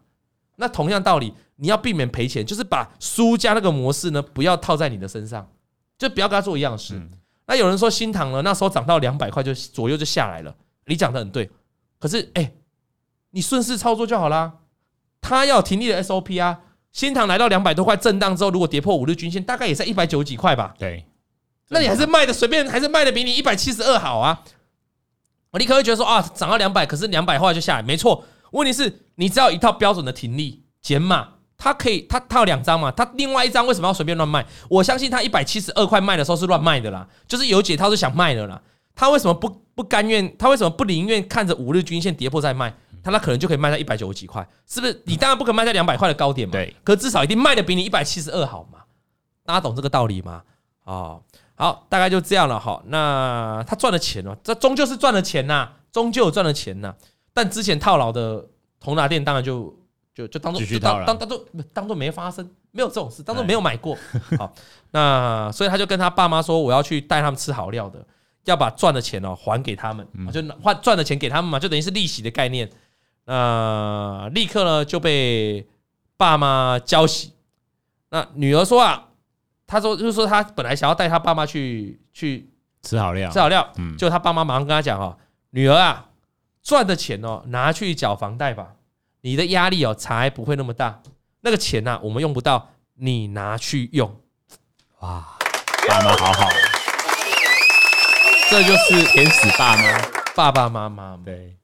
那同样道理，你要避免赔钱，就是把输家那个模式呢，不要套在你的身上，就不要跟他做一样的事。那有人说新塘呢，那时候涨到两百块就左右就下来了，你讲的很对。可是哎。你顺势操作就好啦，他要停利的 SOP 啊。新塘来到两百多块震荡之后，如果跌破五日均线，大概也在一百九十几块吧。对，那你还是卖的随便，还是卖的比你一百七十二好啊。你可能会觉得说啊，涨到两百，可是两百后来就下来，没错。问题是，你只要一套标准的停利减码，它可以，它它有两张嘛，它另外一张为什么要随便乱卖？我相信他一百七十二块卖的时候是乱卖的啦，就是有解套是想卖的啦。他为什么不不甘愿？他为什么不宁愿看着五日均线跌破再卖？他那可能就可以卖在一百九十几块，是不是？你当然不可能卖在两百块的高点嘛，对。可至少一定卖的比你一百七十二好嘛？大家懂这个道理吗？哦，好，大概就这样了哈。那他赚了钱了，这终究是赚了钱呐，终究有赚了钱呐。但之前套牢的同拿店当然就就就当做当当做当做没发生，没有这种事，当做没有买过。好，那所以他就跟他爸妈说，我要去带他们吃好料的，要把赚的钱哦还给他们，就换赚的钱给他们嘛，就等于是利息的概念。那立刻呢就被爸妈浇洗。那女儿说啊，她说就是说她本来想要带她爸妈去去吃好料，吃好料，嗯，就她爸妈马上跟她讲哦，女儿啊。赚的钱哦，拿去缴房贷吧，你的压力哦才不会那么大。那个钱呐，我们用不到，你拿去用。哇，爸妈好好，这就是天使爸妈，爸爸妈妈。对，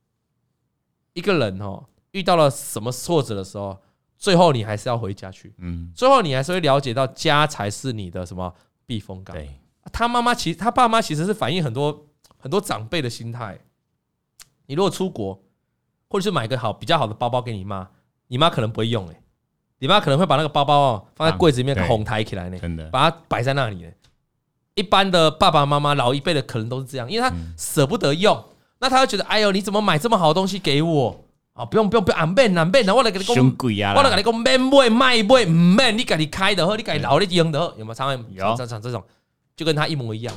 一个人哦，遇到了什么挫折的时候，最后你还是要回家去。嗯，最后你还是会了解到家才是你的什么避风港。对，他妈妈其实他爸妈其实是反映很多很多长辈的心态。你如果出国，或者是买个好比较好的包包给你妈，你妈可能不会用诶，你妈可能会把那个包包哦放在柜子里面哄抬起来呢，真的把它摆在那里呢。一般的爸爸妈妈老一辈的可能都是这样，因为他舍不得用，那他会觉得哎呦你怎么买这么好的东西给我啊？不用不用不用，俺免俺免，我来给你讲，我来给你讲免买卖买唔免，你自己开的好，你自己留你用的好，有没有？常常常常这种，就跟他一模一样。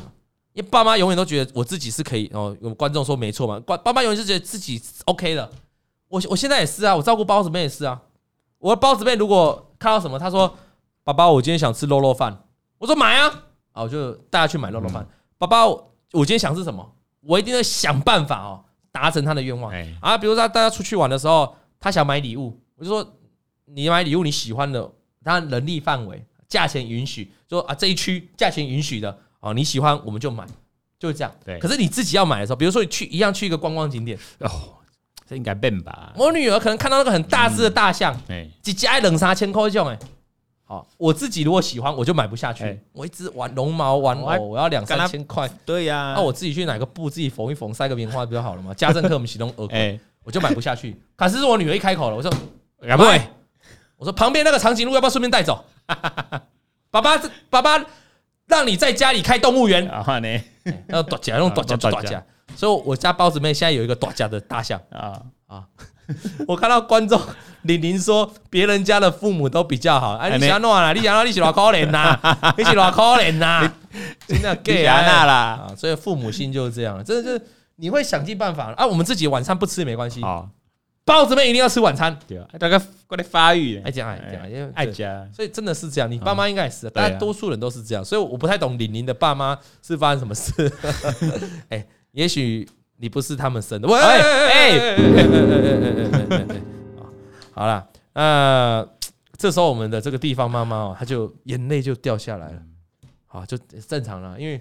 因为爸妈永远都觉得我自己是可以哦，有观众说没错嘛，爸爸妈永远是觉得自己 OK 的。我我现在也是啊，我照顾包子妹也是啊。我包子妹如果看到什么，他说：“爸爸，我今天想吃肉肉饭。”我说：“买啊！”啊，我就带他去买肉肉饭。爸爸，我今天想吃什么？我一定会想办法哦，达成他的愿望啊。比如说大家出去玩的时候，他想买礼物，我就说：“你买礼物你喜欢的，他能力范围、价钱允许，说啊这一区价钱允许的。”哦，你喜欢我们就买，就是这样。对，可是你自己要买的时候，比如说你去一样去一个观光景点，哦，这应该变吧？我女儿可能看到那个很大只的大象，哎，几几爱冷三千块这种，哎，好，我自己如果喜欢，我就买不下去。我一直玩绒毛玩偶，我要两三千块。对呀，那我自己去哪个布自己缝一缝，塞个棉花不就好了吗？家政课我们启动耳孔，我就买不下去。可是我女儿一开口了，我说不会，我说旁边那个长颈鹿要不要顺便带走？爸爸，爸爸。让你在家里开动物园，然后呢，要大家用大家大家，所以我家包子妹现在有一个大家的大象啊啊！我看到观众玲玲说，别人家的父母都比较好，哎，你想弄啊？你想让 你是老可怜呐？你是老可怜呐？真的 gay 啊啦！所以父母心就是这样，真的是你会想尽办法啊。我们自己晚餐不吃也没关系啊。包子妹一定要吃晚餐，对啊，大概过来发育，爱讲爱讲，因为爱讲，所以真的是这样。你爸妈应该也是，大多数人都是这样。所以我不太懂李宁的爸妈是发生什么事。哎，也许你不是他们生的。喂，哎，哎，好了，呃，这时候我们的这个地方妈妈哦，她就眼泪就掉下来了。好，就正常了，因为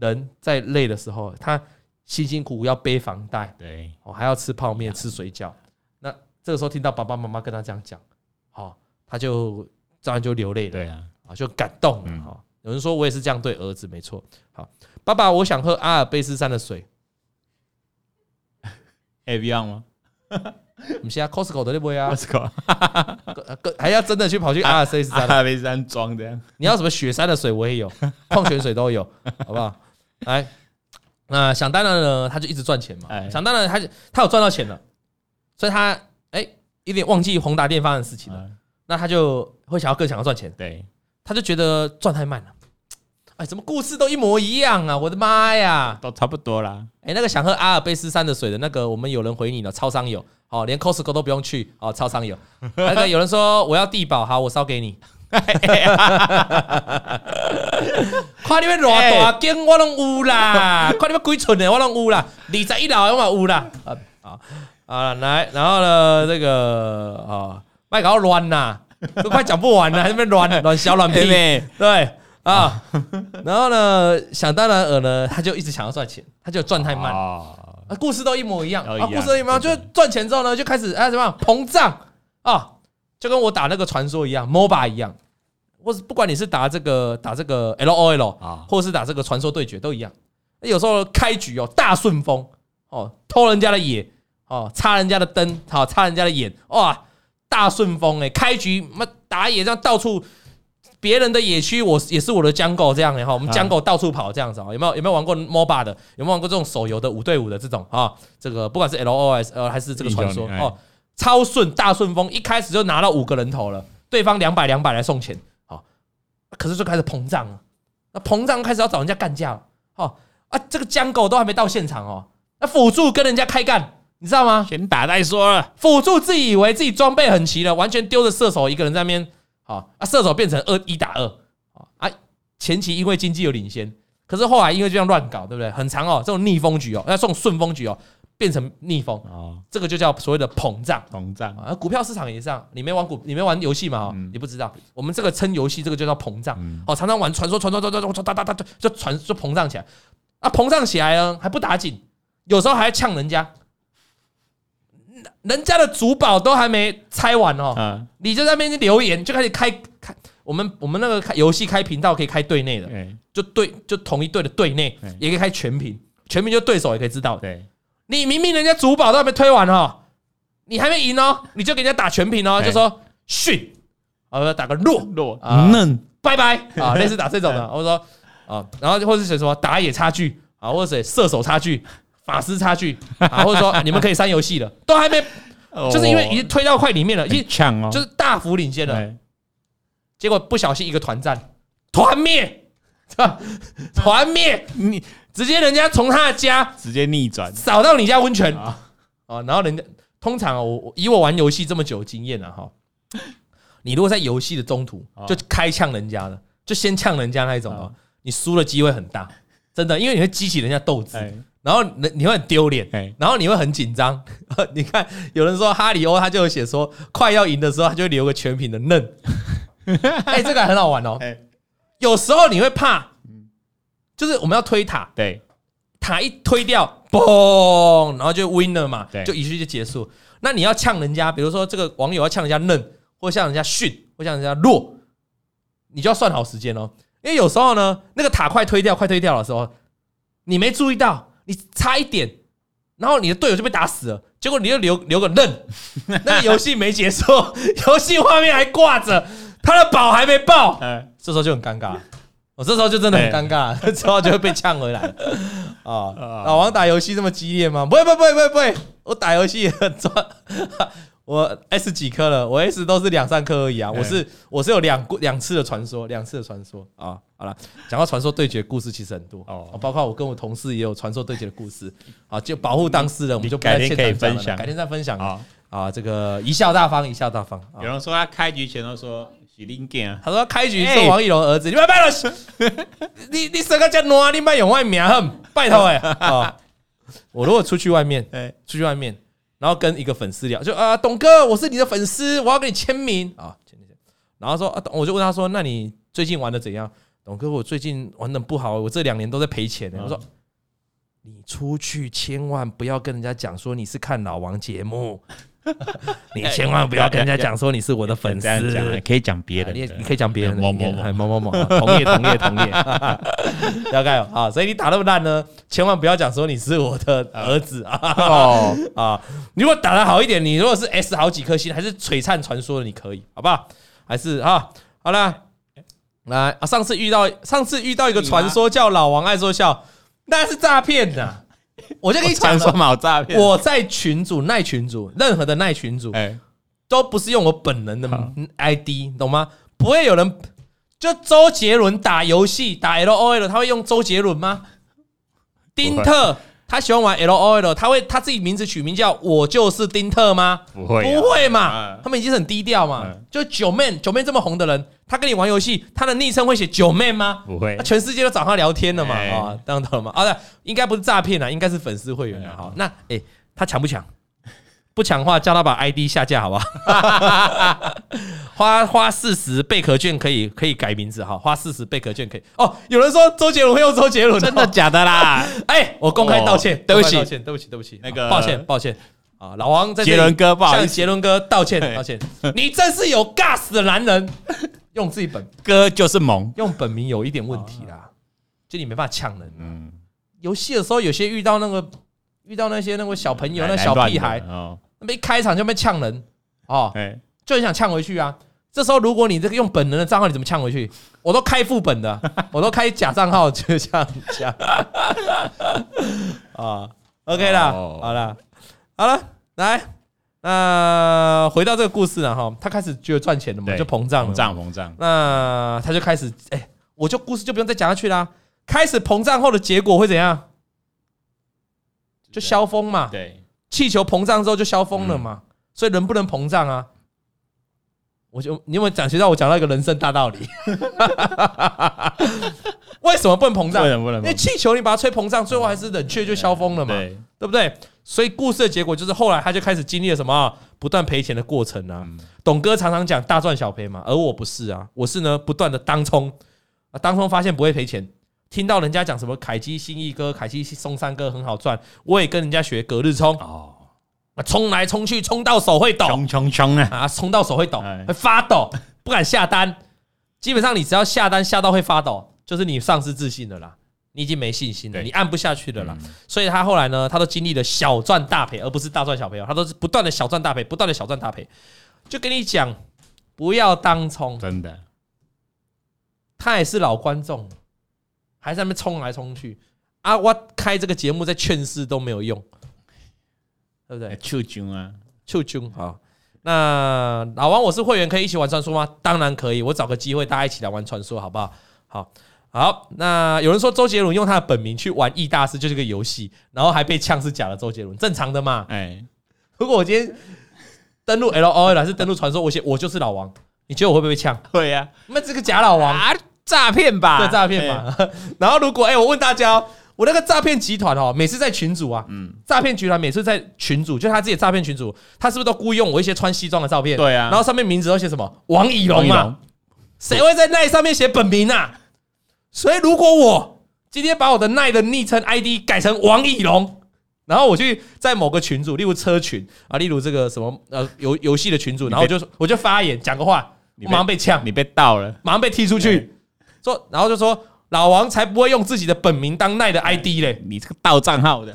人在累的时候，他辛辛苦苦要背房贷，对，我还要吃泡面、吃水饺。那这个时候听到爸爸妈妈跟他这样讲，好，他就当然就流泪了，对啊，啊就感动了哈。有人说我也是这样对儿子，没错。好，爸爸，我想喝阿尔卑斯山的水。A B 样吗？我们现在 Costco 的那杯啊，Costco 还要真的去跑去阿尔卑斯山，阿尔卑斯山装的。你要什么雪山的水我也有，矿泉水都有，好不好？来，那想当然呢，他就一直赚钱嘛。想当然，他就他有赚到钱了，所以他。哎，有点忘记宏达电发生的事情了，那他就会想要更想要赚钱，对，他就觉得赚太慢了。哎，怎么故事都一模一样啊？我的妈呀，都差不多啦。哎，那个想喝阿尔卑斯山的水的那个，我们有人回你了，超商有，哦，连 Costco 都不用去，哦，超商有。那个有人说我要地堡，好，我烧给你。看你们偌大间，我拢有啦。看你们几寸的，我拢有啦。二十一楼我嘛有啦。啊啊。啊，来，然后呢，这个啊，麦搞乱呐，都快讲不完了，还在那边乱乱小乱屁，对啊，然后呢，想当然尔呢，他就一直想要赚钱，他就赚太慢，啊，故事都一模一样。啊，故事都一模一样，就是赚钱之后呢，就开始哎什么膨胀。啊，就跟我打那个传说一样，MOBA 一样，或是不管你是打这个打这个 LOL 啊，或者是打这个传说对决都一样。有时候开局哦，大顺风哦，偷人家的野哦，插人家的灯，好插人家的眼，哇，大顺风哎，开局妈打野这样到处。别人的野区，我也是我的 jungle 这样的哈，我们 jungle 到处跑这样子啊，有没有有没有玩过 MOBA 的？有没有玩过这种手游的五对五的这种啊？这个不管是 LOS 呃还是这个传说哦，超顺大顺风，一开始就拿到五个人头了，对方两百两百来送钱，好，可是就开始膨胀了，那膨胀开始要找人家干架了，哦啊，这个 jungle 都还没到现场哦，那辅助跟人家开干，你知道吗？先打再说了，辅助自以为自己装备很齐了，完全丢着射手一个人在那边。好啊，射手变成二一打二啊！前期因为经济有领先，可是后来因为这样乱搞，对不对？很长哦，这种逆风局哦，要送顺风局哦，变成逆风哦，这个就叫所谓的膨胀。膨胀啊，股票市场也是这样，你没玩股，你没玩游戏嘛？你不知道，我们这个称游戏这个就叫膨胀。哦，常常玩传说，传说，传说，传说，哒哒哒，就传就膨胀起来啊！膨胀起来呢，还不打紧，有时候还要呛人家。人家的主保都还没拆完哦，你就在那边留言，就开始开开我们我们那个开游戏开频道可以开队内的，就对就同一队的队内也可以开全屏，全屏就对手也可以知道。对，你明明人家主保都还没推完哦，你还没赢哦，你就给人家打全屏哦，就说逊，呃打个弱弱。嫩，拜拜 啊，类似打这种的，我说啊，然后或者是什么打野差距啊，或者是射手差距。法师差距。啊，或者说 你们可以删游戏了，都还没，就是因为已经推到快里面了，一抢哦，就是大幅领先了。结果不小心一个团战，团灭，是吧？团灭，你直接人家从他的家直接逆转，扫到你家温泉。啊，然后人家通常我以我玩游戏这么久的经验了哈，你如果在游戏的中途就开呛人家了，就先呛人家那一种哦，你输的机会很大，真的，因为你会激起人家斗志。然后你你会很丢脸，然后你会很紧张。你看，有人说哈里欧他就有写说，快要赢的时候他就留个全屏的嫩。哎，这个很好玩哦。有时候你会怕，就是我们要推塔，对，塔一推掉，嘣，然后就 winner 嘛，就一局就结束。那你要呛人家，比如说这个网友要呛人家嫩，或像人家逊，或像人家弱，你就要算好时间哦。因为有时候呢，那个塔快推掉，快推掉的时候，你没注意到。你差一点，然后你的队友就被打死了，结果你又留留个愣，那个游戏没结束，游戏画面还挂着，他的宝还没爆，这时候就很尴尬，我这时候就真的很尴尬，之后就会被呛回来了。啊，老王打游戏这么激烈吗？不会，不会，不会，不会，我打游戏也很赚。我 S 几颗了？我 S 都是两三颗而已啊！我是我是有两两次的传说，两次的传说啊！好了，讲到传说对决的故事其实很多哦，包括我跟我同事也有传说对决的故事啊，就保护当事人，我们就改天可以分享，改天再分享啊啊！这个贻笑大方，贻笑大方。有人说他开局前都说是林健，他说开局是王一龙儿子，你拜拜了，你你生个叫哪？你卖用外名，拜托哎啊！我如果出去外面，哎，出去外面。然后跟一个粉丝聊，就啊，董哥，我是你的粉丝，我要跟你签名啊，签签签。然后说啊，我就问他说，那你最近玩的怎样？董哥，我最近玩的不好，我这两年都在赔钱。我说，你出去千万不要跟人家讲说你是看老王节目。你千万不要跟人家讲说你是我的粉丝，可以讲别人，你你可以讲别人，某某某某某某，同业同业同业，大概啊，所以你打那么烂呢，千万不要讲说你是我的儿子啊哦啊，你如果打得好一点，你如果是 S 好几颗星，还是璀璨传说的，你可以，好不好？还是啊，好了，来啊，上次遇到上次遇到一个传说叫老王爱说笑，那是诈骗的。我就跟你讲说嘛，诈骗！我在群主、耐群主，任何的耐群组，都不是用我本人的 ID，懂吗？不会有人就周杰伦打游戏打 LOL，他会用周杰伦吗？丁特。他喜欢玩 LOL，他会他自己名字取名叫我就是丁特吗？不会，不会嘛？他们已经很低调嘛。就九妹，九妹这么红的人，他跟你玩游戏，他的昵称会写九妹吗？不会，全世界都找他聊天了嘛？啊，当然了嘛。啊，对，应该不是诈骗啊，应该是粉丝会员啊。好，那诶，他强不抢？不抢的话，叫他把 ID 下架，好不好？花花四十贝壳券可以可以改名字哈，花四十贝壳券可以。哦。有人说周杰伦会用周杰伦，真的假的啦？哎，我公开道歉，对不起，道歉，对不起，对不起，那个抱歉，抱歉，啊，老王在杰伦哥不好意思。向杰伦哥道歉道歉，你真是有 gas 的男人，用自己本。哥就是萌，用本名有一点问题啦，就你没办法呛人。嗯，游戏的时候有些遇到那个遇到那些那个小朋友那小屁孩，那么一开场就被呛人哦，就很想呛回去啊。这时候如果你这个用本人的账号，你怎么呛回去？我都开副本的，我都开假账号，就这样讲啊。OK 啦，好了，好了，来，那回到这个故事了哈，他开始觉得赚钱了嘛，就膨胀，膨胀，膨胀。那他就开始，哎，我就故事就不用再讲下去啦。开始膨胀后的结果会怎样？就消峰嘛。对，气球膨胀之后就消风了嘛。所以人不能膨胀啊。我就你有没有讲？学到我讲到一个人生大道理？为什么不能膨胀？为什么不能？因为气球你把它吹膨胀，最后还是冷却就消风了嘛，对不对？所以故事的结果就是后来他就开始经历了什么不断赔钱的过程啊。董哥常常讲大赚小赔嘛，而我不是啊，我是呢不断的当冲啊，当冲发现不会赔钱，听到人家讲什么凯基新义哥、凯基松山哥很好赚，我也跟人家学隔日冲哦。啊，冲来冲去，冲到手会抖，冲冲冲啊！啊，冲到手会抖，会发抖，不敢下单。基本上，你只要下单下到会发抖，就是你丧失自信的啦，你已经没信心了，你按不下去的啦。所以他后来呢，他都经历了小赚大赔，而不是大赚小赔哦。他都是不断的小赚大赔，不断的小赚大赔。就跟你讲，不要当冲，真的。他也是老观众，还在那边冲来冲去啊！我开这个节目在劝世都没有用。对不对？秋君啊，秋君好。那老王，我是会员，可以一起玩传说吗？当然可以，我找个机会大家一起来玩传说，好不好？好，好。那有人说周杰伦用他的本名去玩易大师就是个游戏，然后还被呛是假的周杰伦，正常的嘛？哎，如果我今天登录 LOL 还是登录传说，我写我就是老王，你觉得我会不会被呛？会呀。那这个假老王啊，诈骗吧？对，诈骗吧。然后如果哎，我问大家。我那个诈骗集团哦，每次在群组啊，嗯，诈骗集团每次在群组，就他自己诈骗群组，他是不是都故意用我一些穿西装的照片？对啊，然后上面名字都写什么王以龙嘛？谁会在那上面写本名啊？所以如果我今天把我的奈的昵称 ID 改成王以龙，然后我去在某个群组，例如车群啊，例如这个什么呃游游戏的群组，然后我就我就发言讲个话，我马上被呛，你被盗了，马上被踢出去，说然后就说。老王才不会用自己的本名当奈的 ID 嘞！你这个盗账号的，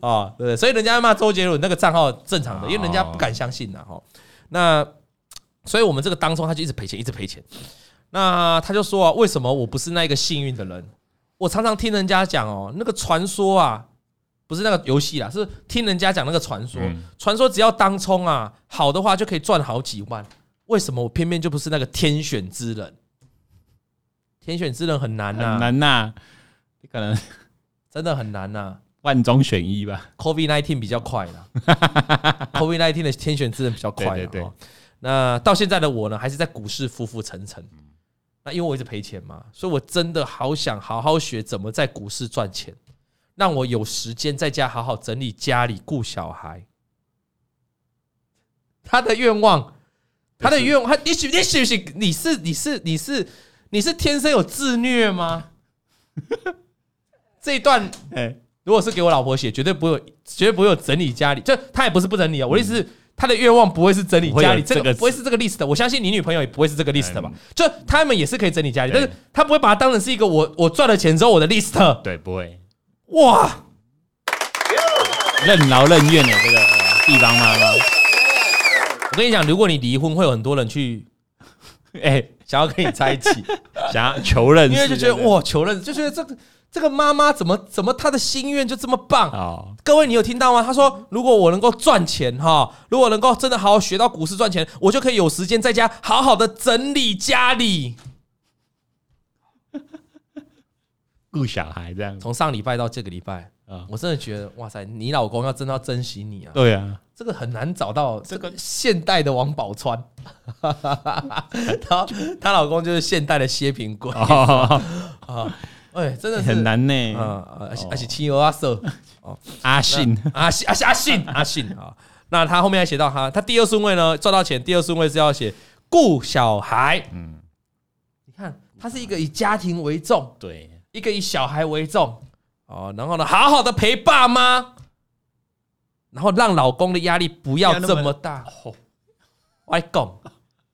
啊，对？所以人家骂周杰伦那个账号正常的，因为人家不敢相信呐，哈。那所以我们这个当中他就一直赔钱，一直赔钱。那他就说啊，为什么我不是那个幸运的人？我常常听人家讲哦，那个传说啊，不是那个游戏啦，是听人家讲那个传说。传说只要当冲啊，好的话就可以赚好几万。为什么我偏偏就不是那个天选之人？天选之人很难呐，难呐，你可能真的很难呐，万中选一吧。COVID nineteen 比较快啦，COVID nineteen 的天选之人比较快。对对。那到现在的我呢，还是在股市浮浮沉沉。那因为我一直赔钱嘛，所以我真的好想好好学怎么在股市赚钱，让我有时间在家好好整理家里、顾小孩。他的愿望，他的愿望，他你许你许许你是你是你是。你是天生有自虐吗？这一段，哎如果是给我老婆写，绝对不会，绝对不会有整理家里。就他也不是不整理啊，我的意思是，他的愿望不会是整理家里，这个不会是这个 list 的。我相信你女朋友也不会是这个 list 的吧？就他们也是可以整理家里，但是他不会把它当成是一个我我赚了钱之后我的 list。对，不会。哇，任劳任怨的这个地方妈妈。我跟你讲，如果你离婚，会有很多人去。哎、欸，想要跟你在一起，想要求认识，因为就觉得哇，求认识，就觉得这个这个妈妈怎么怎么她的心愿就这么棒啊！各位，你有听到吗？她说，如果我能够赚钱哈，如果能够真的好好学到股市赚钱，我就可以有时间在家好好的整理家里，顾小孩这样。从上礼拜到这个礼拜。啊！我真的觉得，哇塞，你老公要真的要珍惜你啊！对啊，这个很难找到这个现代的王宝钏，她她老公就是现代的薛平贵 啊！哎，真的是很难呢啊！而且而且亲阿瑟哦，阿信阿信阿信 阿信阿信啊！那他后面还写到他他第二顺位呢赚到钱，第二顺位是要写顾小孩。嗯，你看他是一个以家庭为重，对，一个以小孩为重。哦，然后呢，好好的陪爸妈，然后让老公的压力不要这么大。我讲，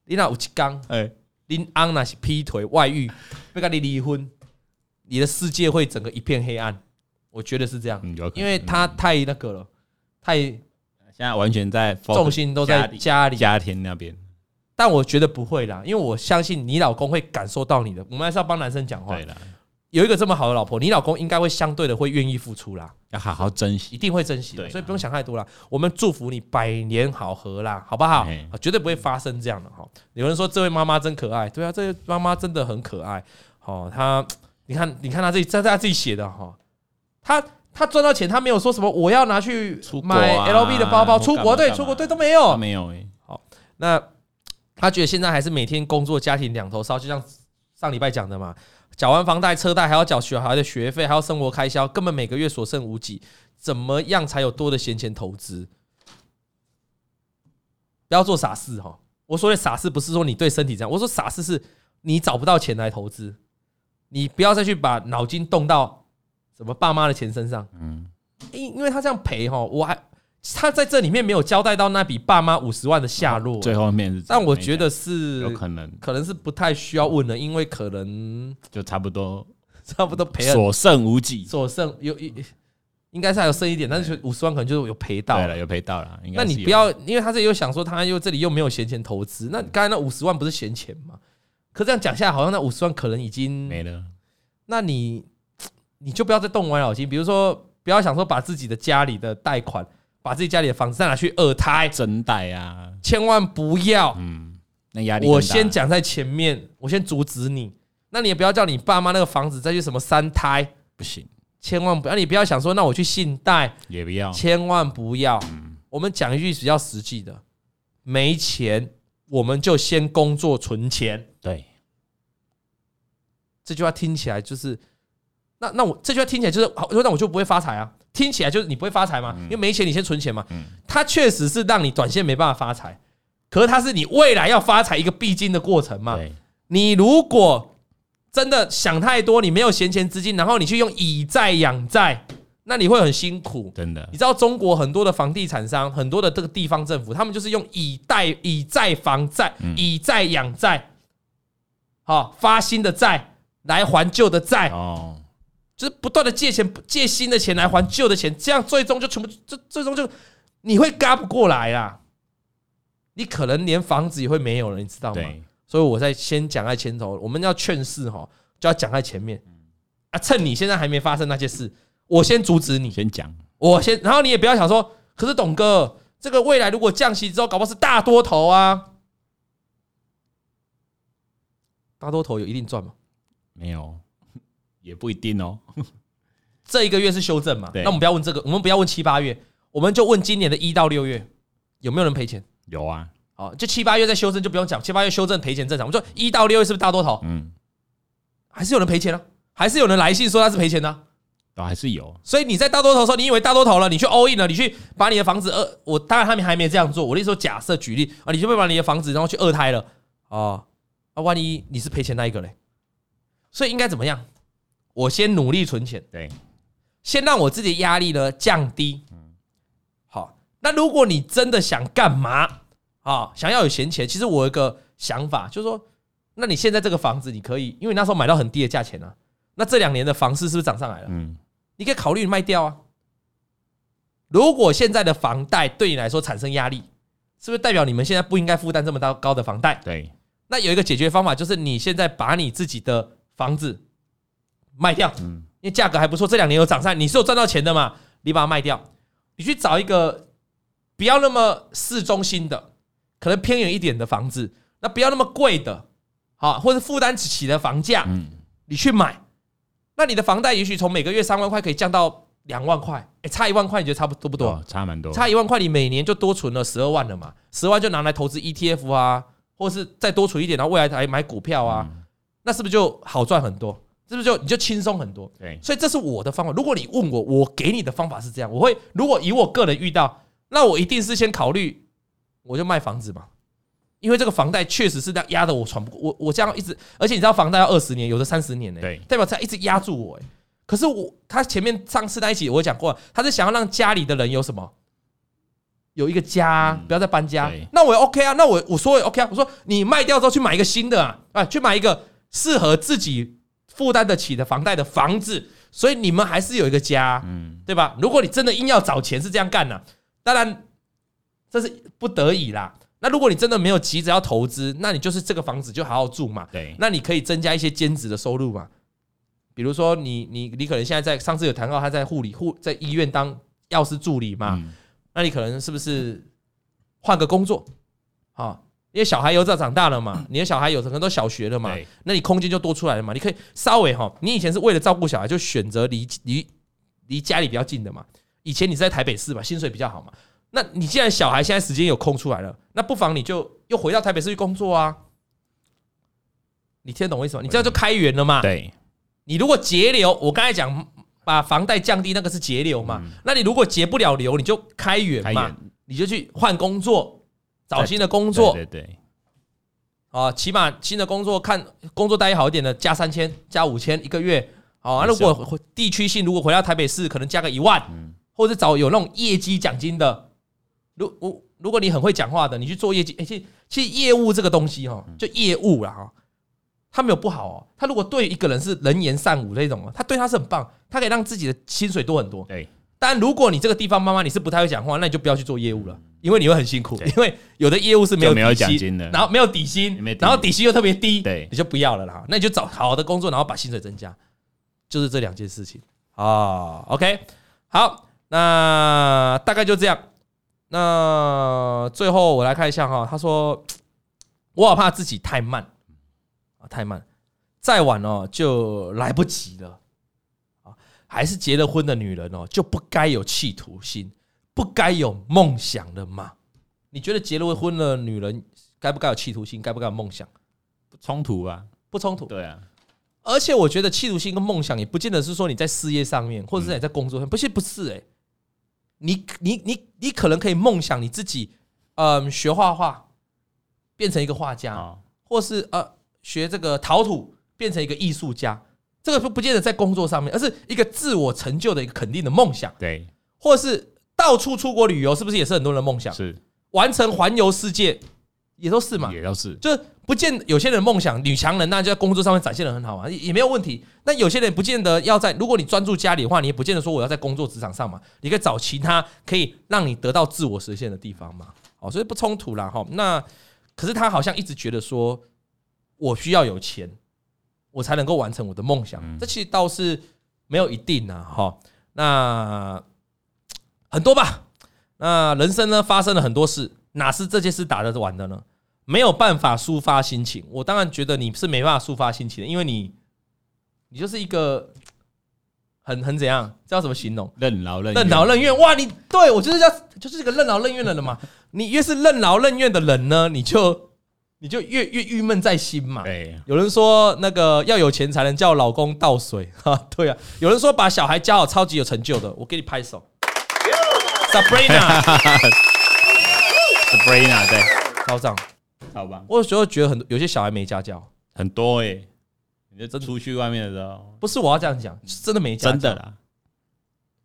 你那有一天，哎，你安那是劈腿外遇，要跟你离婚，你的世界会整个一片黑暗。我觉得是这样，因为他太那个了，太现在完全在重心都在家里家庭那边。但我觉得不会啦，因为我相信你老公会感受到你的。我们还是要帮男生讲话。有一个这么好的老婆，你老公应该会相对的会愿意付出啦，要好好珍惜，一定会珍惜的。所以不用想太多啦。我们祝福你百年好合啦，好不好？绝对不会发生这样的哈。有人说这位妈妈真可爱，对啊，这位妈妈真的很可爱。好，她你看，你看她自己在在自己写的哈。他他赚到钱，她没有说什么我要拿去买 LV 的包包，出国对出国对都没有没有哎。好，那他觉得现在还是每天工作家庭两头烧，就像上礼拜讲的嘛，缴完房贷车贷还要缴小孩的学费，还要生活开销，根本每个月所剩无几，怎么样才有多的闲钱投资？不要做傻事哈！我说的傻事不是说你对身体这样，我说傻事是你找不到钱来投资，你不要再去把脑筋动到。什么爸妈的钱身上？嗯，因因为他这样赔哈，我还他在这里面没有交代到那笔爸妈五十万的下落。最后面是，但我觉得是有可能，可能是不太需要问了，因为可能就差不多，差不多赔了，所剩无几，所剩有一应该是还有剩一点，但是五十万可能就是有赔到，对了，有赔到了。那你不要，因为他这里又想说，他又这里又没有闲钱投资，那刚才那五十万不是闲钱吗？可这样讲下来，好像那五十万可能已经没了。那你？你就不要再动歪脑筋，比如说，不要想说把自己的家里的贷款，把自己家里的房子再拿去二胎真贷啊，千万不要。嗯，那压力我先讲在前面，我先阻止你。那你也不要叫你爸妈那个房子再去什么三胎，不行，千万不要。你不要想说，那我去信贷也不要，千万不要。我们讲一句比较实际的，没钱我们就先工作存钱。对，这句话听起来就是。那那我这句话听起来就是，好那我就不会发财啊？听起来就是你不会发财吗？因为没钱，你先存钱嘛。它确实是让你短线没办法发财，可是它是你未来要发财一个必经的过程嘛。你如果真的想太多，你没有闲钱资金，然后你去用以债养债，那你会很辛苦。真的，你知道中国很多的房地产商，很多的这个地方政府，他们就是用以贷、以债房债、以债养债，好发新的债来还旧的债哦。就是不断的借钱，借新的钱来还旧的钱，这样最终就全部，这最终就你会嘎不过来啦。你可能连房子也会没有了，你知道吗？所以我在先讲在前头，我们要劝世哈，就要讲在前面啊。趁你现在还没发生那些事，我先阻止你，先讲，我先，然后你也不要想说，可是董哥，这个未来如果降息之后，搞不好是大多头啊，大多头有一定赚吗？没有。也不一定哦，这一个月是修正嘛？那我们不要问这个，我们不要问七八月，我们就问今年的一到六月有没有人赔钱？有啊，好，就七八月在修正就不用讲，七八月修正赔钱正常。我说一到六月是不是大多头？嗯，还是有人赔钱啊？还是有人来信说他是赔钱的？都还是有。所以你在大多头的时候，你以为大多头了，你去 all in 了，你去把你的房子二，我当然他们还没这样做。我那时候假设举例啊，你就会把你的房子然后去二胎了啊，啊，万一你是赔钱那一个嘞？所以应该怎么样？我先努力存钱，对，先让我自己压力呢降低。嗯好，那如果你真的想干嘛啊？想要有闲钱，其实我有一个想法，就是说，那你现在这个房子，你可以，因为那时候买到很低的价钱啊。那这两年的房市是不是涨上来了？嗯，你可以考虑卖掉啊。如果现在的房贷对你来说产生压力，是不是代表你们现在不应该负担这么高高的房贷？对，那有一个解决方法，就是你现在把你自己的房子。卖掉，因为价格还不错，这两年有涨上，你是有赚到钱的嘛？你把它卖掉，你去找一个不要那么市中心的，可能偏远一点的房子，那不要那么贵的，好，或者负担起的房价，你去买，那你的房贷也许从每个月三万块可以降到两万块，哎，差一万块，你觉得差不多不多？差蛮多，差一万块，你每年就多存了十二万了嘛？十万就拿来投资 ETF 啊，或是再多存一点，然后未来还买股票啊，那是不是就好赚很多？是不是就你就轻松很多？对，所以这是我的方法。如果你问我，我给你的方法是这样。我会如果以我个人遇到，那我一定是先考虑，我就卖房子嘛，因为这个房贷确实是这样压的我喘不过。我我这样一直，而且你知道房贷要二十年，有的三十年呢，对，代表他一直压住我。可是我他前面上次那一集我讲过，他是想要让家里的人有什么有一个家、不要再搬家。那我也 OK 啊，那我我说也 OK 啊，我说你卖掉之后去买一个新的啊，啊，去买一个适合自己负担得起的房贷的房子。所以你们还是有一个家，嗯，对吧？如果你真的硬要找钱是这样干呢、啊，当然这是不得已啦。那如果你真的没有急着要投资，那你就是这个房子就好好住嘛。对，那你可以增加一些兼职的收入嘛。比如说你你你可能现在在上次有谈到他在护理护在医院当药师助理嘛，嗯那你可能是不是换个工作啊？因为小孩有在长大了嘛，你的小孩有可能都小学了嘛，那你空间就多出来了嘛。你可以稍微哈，你以前是为了照顾小孩，就选择离离离家里比较近的嘛。以前你是在台北市嘛，薪水比较好嘛。那你既然小孩现在时间有空出来了，那不妨你就又回到台北市去工作啊。你听得懂我意思吗？你这样就开源了嘛。对，你如果节流，我刚才讲把房贷降低，那个是节流嘛。那你如果节不了流，你就开源嘛，你就去换工作，找新的工作对对对，啊，起码新的工作看工作待遇好一点的，加三千、加五千一个月。啊，如果地区性，如果回到台北市，可能加个一万，或者找有那种业绩奖金的。如如如果你很会讲话的，你去做业绩，哎，其实其实业务这个东西哈，就业务啦哈。他没有不好哦，他如果对一个人是能言善舞那种，他对他是很棒，他可以让自己的薪水多很多。对，但如果你这个地方妈妈你是不太会讲话，那你就不要去做业务了，因为你会很辛苦。因为有的业务是没有没有底薪奖金的然后没有底薪然后底薪又特别低，对你就不要了啦。那你就找好的工作，然后把薪水增加，就是这两件事情啊。OK，好，那大概就这样。那最后我来看一下哈，他说我好怕自己太慢。太慢，再晚哦就来不及了啊！还是结了婚的女人哦就不该有企图心，不该有梦想的嘛？你觉得结了婚的女人该不该有企图心，该不该有梦想？不冲突啊，不冲突。对啊，而且我觉得企图心跟梦想也不见得是说你在事业上面，或者是你在工作上，不是不是哎，你你你你可能可以梦想你自己，嗯，学画画，变成一个画家，或是呃。学这个陶土，变成一个艺术家，这个不不见得在工作上面，而是一个自我成就的一个肯定的梦想。对，或者是到处出国旅游，是不是也是很多人的梦想？是完成环游世界，也都是嘛？也都是，就是不见有些人梦想女强人，那就在工作上面展现的很好嘛，也没有问题。那有些人不见得要在，如果你专注家里的话，你也不见得说我要在工作职场上嘛，你可以找其他可以让你得到自我实现的地方嘛。哦，所以不冲突啦哈。那可是他好像一直觉得说。我需要有钱，我才能够完成我的梦想。这其实倒是没有一定啊，哈。那很多吧。那人生呢，发生了很多事，哪是这些事打得完的呢？没有办法抒发心情。我当然觉得你是没办法抒发心情的，因为你，你就是一个很很怎样，这叫什么形容？任劳任任劳任怨。哇，你对我就是叫就是一个任劳任怨的人嘛。你越是任劳任怨的人呢，你就。你就越越郁闷在心嘛。有人说那个要有钱才能叫老公倒水哈，对啊。有人说把小孩教好超级有成就的，我给你拍手。Sabrina，Sabrina 对，超赞，好吧。我有时候觉得很有些小孩没家教，很多哎。你就出去外面的时候，不是我要这样讲，是真的没家教。真的啦。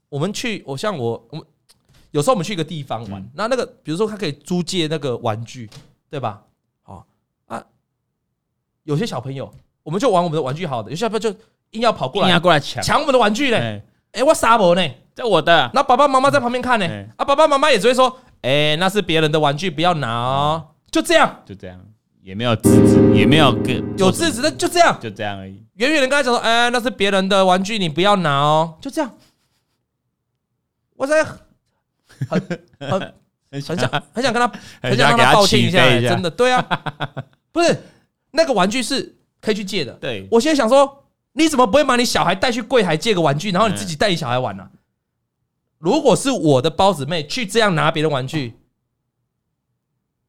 我们去，我像我，我们有时候我们去一个地方玩，那那个比如说他可以租借那个玩具，对吧？有些小朋友，我们就玩我们的玩具好的，有些小朋友就硬要跑过来，硬要过来抢抢我们的玩具嘞。哎，我傻伯呢？这我的。那爸爸妈妈在旁边看呢。啊，爸爸妈妈也只会说：“哎，那是别人的玩具，不要拿哦。”就这样，就这样，也没有制止，也没有跟有制止的，就这样，就这样而已。远远的跟他讲说：“哎，那是别人的玩具，你不要拿哦。”就这样。我在很很 很想很想跟他很想跟他道歉一下，真的对啊，不是。那个玩具是可以去借的。对，我现在想说，你怎么不会把你小孩带去柜台借个玩具，然后你自己带你小孩玩呢？如果是我的包子妹去这样拿别人玩具，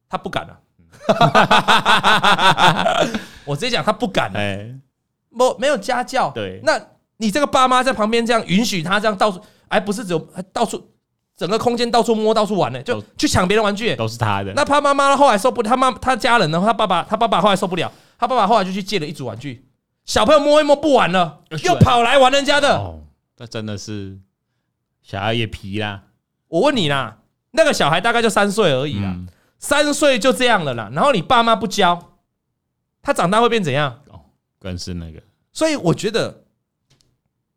他不敢啊。我直接讲，她不敢。哎，没没有家教。对，那你这个爸妈在旁边这样允许他这样到处，哎不是只有到处整个空间到处摸到处玩呢？就去抢别人玩具，都是他的。那他妈妈后来受不了，他妈他家人呢？他爸爸他爸爸后来受不了，他爸爸后来就去借了一组玩具，小朋友摸一摸不玩了，又跑来玩人家的。哦，那真的是小孩也皮啦。我问你啦，那个小孩大概就三岁而已啦，嗯三岁就这样了啦。然后你爸妈不教，他长大会变怎样？哦更是那个，所以我觉得，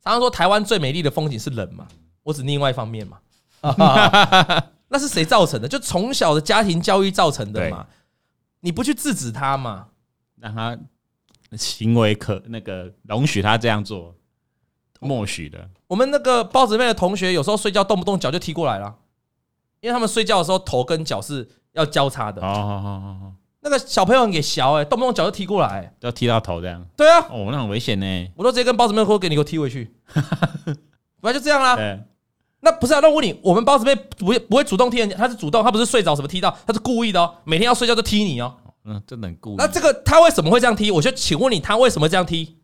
常常说台湾最美丽的风景是人嘛，我指另外一方面嘛。那是谁造成的？就从小的家庭教育造成的嘛。你不去制止他嘛，让他行为可那个容许他这样做，默许的。我们那个包子妹的同学有时候睡觉动不动脚就踢过来了，因为他们睡觉的时候头跟脚是要交叉的。哦好好好，那个小朋友很给小哎，动不动脚就踢过来，要踢到头这样。对啊，哦，那很危险呢。我都直接跟包子妹说，给你给我踢回去，不然就这样啦。对，那不是啊？那我问你，我们包子妹不会不会主动踢人家，他是主动，他不是睡着什么踢到，他是故意的哦，每天要睡觉就踢你哦。嗯，真的很故意。那这个他为什么会这样踢？我就请问你，他为什么这样踢？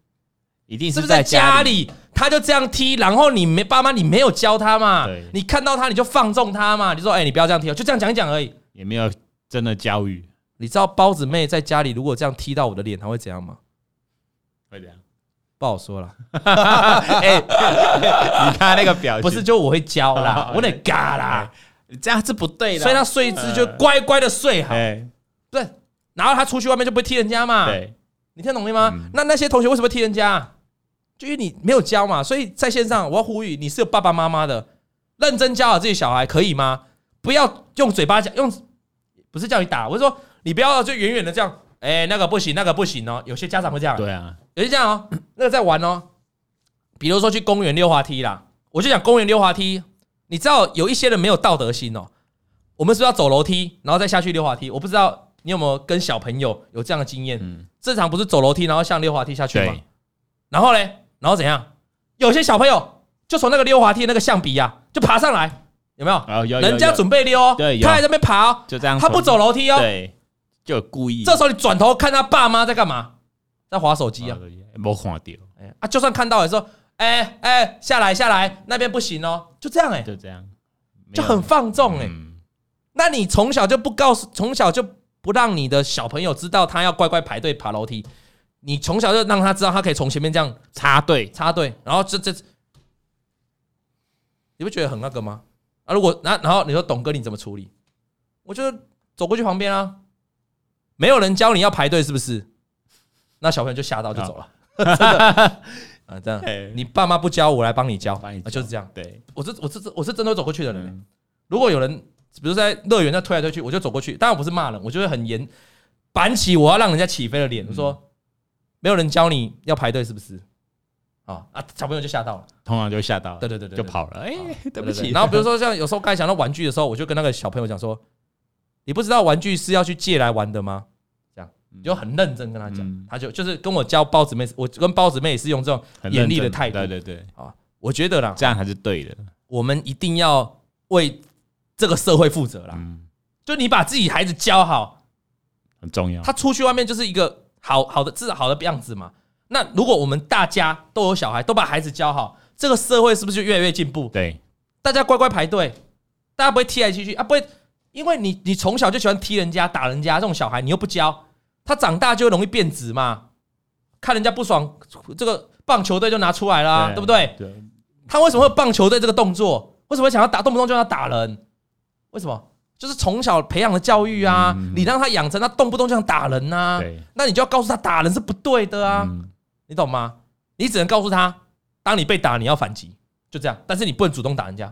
一定是不是在家里？里他就这样踢，然后你没爸妈，你没有教他嘛？你看到他你就放纵他嘛？你说哎，你不要这样踢哦，就这样讲一讲而已。也没有真的教育，你知道包子妹在家里如果这样踢到我的脸，她会怎样吗？会这样。不好说了。哎，你看那个表情，不是，就我会教啦哦，我得嘎啦，你这样是不对的。所以他睡姿就乖乖的睡好，哎，对。然后他出去外面就不会踢人家嘛？对，你听懂了吗？嗯那那些同学为什么会踢人家？就因为你没有教嘛。所以在线上我要呼吁，你是有爸爸妈妈的，认真教好自己小孩可以吗？不要用嘴巴讲，用不是叫你打，我是说你不要就远远的这样，哎，那个不行，那个不行哦。有些家长会这样，对啊，有些这样哦，那个在玩哦。比如说去公园溜滑梯啦，我就讲公园溜滑梯。你知道有一些人没有道德心哦。我们是不是要走楼梯，然后再下去溜滑梯？我不知道你有没有跟小朋友有这样的经验。嗯，正常不是走楼梯，然后像溜滑梯下去吗对？然后嘞，然后怎样？有些小朋友就从那个溜滑梯那个象鼻呀，就爬上来，有没有？哦有有人家准备溜哦，对他还在那边爬哦，就这样，他不走楼梯哦。对，就有故意。这时候你转头看他爸妈在干嘛？在划手机啊。没看到，哎啊，就算看到也说，哎哎，下来下来，那边不行哦，就这样哎，就这样，就很放纵哎。嗯那你从小就不告诉，从小就不让你的小朋友知道他要乖乖排队爬楼梯，你从小就让他知道他可以从前面这样插队，插队，然后这这，你不觉得很那个吗？啊，如果那然后你说董哥你怎么处理？我就走过去旁边啊，没有人教你要排队是不是？那小朋友就吓到就走了，真的 啊，这样你爸妈不教我来帮你教，就是这样。对，我是我是我是真的会走过去的人如果有人，比如在乐园在推来推去，我就走过去。当然我不是骂人，我就会很严板起我要让人家起飞的脸，我说没有人教你要排队是不是？啊啊，小朋友就吓到了，通常就吓到了，对对对对，就跑了。哎，对不起。然后比如说像有时候该讲到玩具的时候，我就跟那个小朋友讲说，你不知道玩具是要去借来玩的吗？这样你就很认真跟他讲嗯，他就就是跟我教包子妹，我跟包子妹也是用这种很严厉的态度对对对，啊。我觉得啦，这样还是对的。我们一定要为这个社会负责啦。嗯，就你把自己孩子教好，很重要。他出去外面就是一个好好的至少好的样子嘛。那如果我们大家都有小孩，都把孩子教好，这个社会是不是就越来越进步？对，大家乖乖排队，大家不会踢来踢去啊，不会，因为你你从小就喜欢踢人家、打人家这种小孩，你又不教，他长大就会容易变质嘛。看人家不爽，这个棒球队就拿出来啦，对不对？对，他为什么会有棒球队这个动作？为什么会想要打，动不动就要打人？为什么？就是从小培养的教育啊，嗯你让他养成他动不动就想打人呐，对那你就要告诉他打人是不对的啊，嗯你懂吗？你只能告诉他，当你被打，你要反击，就这样。但是你不能主动打人家。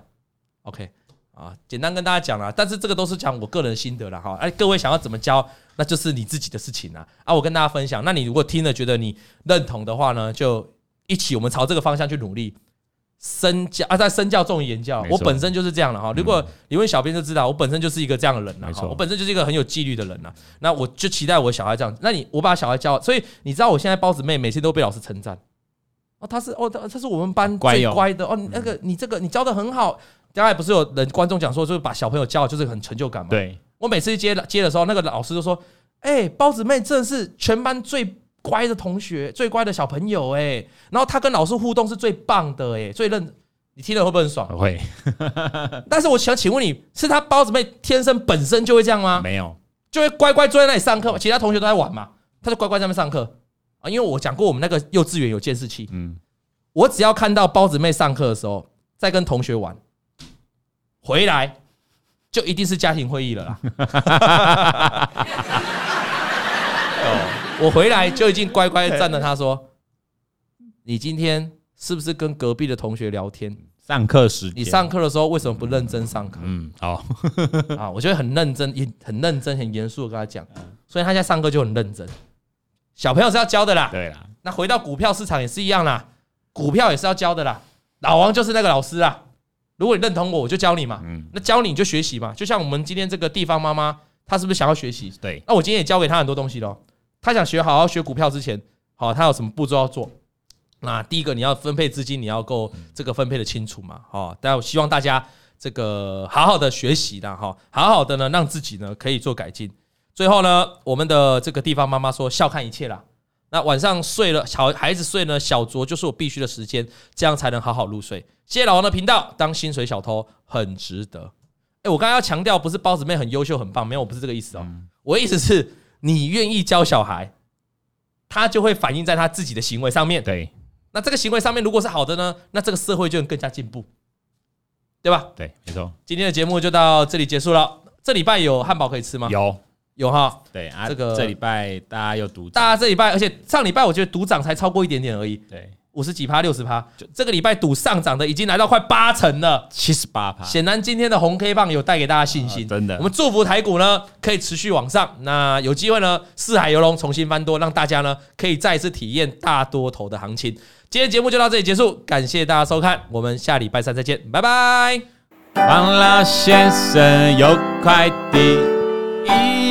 OK 啊，简单跟大家讲啦，但是这个都是讲我个人心得了哈。哎，各位想要怎么教，那就是你自己的事情啦。啊，我跟大家分享，那你如果听了觉得你认同的话呢，就一起我们朝这个方向去努力。身教啊，在身教重于言教。我本身就是这样的哈。如果你问小编就知道，我本身就是一个这样的人了哈。我本身就是一个很有纪律的人呐。那我就期待我小孩这样。那你我把小孩教，所以你知道我现在包子妹每次都被老师称赞。哦，她是哦，他他是我们班最乖的哦。那个你这个你教的很好。刚才不是有人观众讲说，就是把小朋友教就是很成就感嘛。对，我每次接接的时候，那个老师就说：“哎，包子妹真的是全班最。”乖的同学，最乖的小朋友哎、欸，然后他跟老师互动是最棒的哎、欸，最认，你听了会不会很爽？会。但是我想请问你，是他包子妹天生本身就会这样吗？没有，就会乖乖坐在那里上课嘛，其他同学都在玩嘛，他就乖乖在那边上课啊。因为我讲过，我们那个幼稚园有监视器，嗯，我只要看到包子妹上课的时候在跟同学玩，回来就一定是家庭会议了啦。哦，我回来就已经乖乖站着。他说：“你今天是不是跟隔壁的同学聊天？上课时间，你上课的时候为什么不认真上课？”嗯，好 啊，我觉得很认真，也很认真、很严肃的跟他讲。所以他现在上课就很认真。小朋友是要教的啦，对啦。那回到股票市场也是一样啦，股票也是要教的啦。老王就是那个老师啊。如果你认同我，我就教你嘛。嗯，那教你你就学习嘛。就像我们今天这个地方妈妈，她是不是想要学习？对。那我今天也教给她很多东西喽。她想学好好学股票之前，好，她有什么步骤要做？那第一个你要分配资金，你要够这个分配的清楚嘛。好，但我希望大家这个好好的学习的哈，好好的呢让自己呢可以做改进。最后呢，我们的这个地方妈妈说笑看一切啦。那晚上睡了，小孩子睡呢，小酌就是我必须的时间，这样才能好好入睡。谢谢老王的频道，当薪水小偷很值得。哎，我刚刚要强调，不是包子妹很优秀很棒，没有，我不是这个意思哦。我的意思是你愿意教小孩，他就会反映在他自己的行为上面。对，那这个行为上面如果是好的呢，那这个社会就能更加进步，对吧？对，没错。今天的节目就到这里结束了。这礼拜有汉堡可以吃吗？有。有哈，对啊，这个这礼拜大家又赌，大家这礼拜，而且上礼拜我觉得赌涨才超过一点点而已，对，五十几趴、六十趴，就这个礼拜赌上涨的已经来到快八成了，七十八趴。显然今天的红 K 棒有带给大家信心，真的。我们祝福台股呢可以持续往上，那有机会呢四海游龙重新翻多，让大家呢可以再一次体验大多头的行情。今天节目就到这里结束，感谢大家收看，我们下礼拜三再见，拜拜。王老先生有块地，咿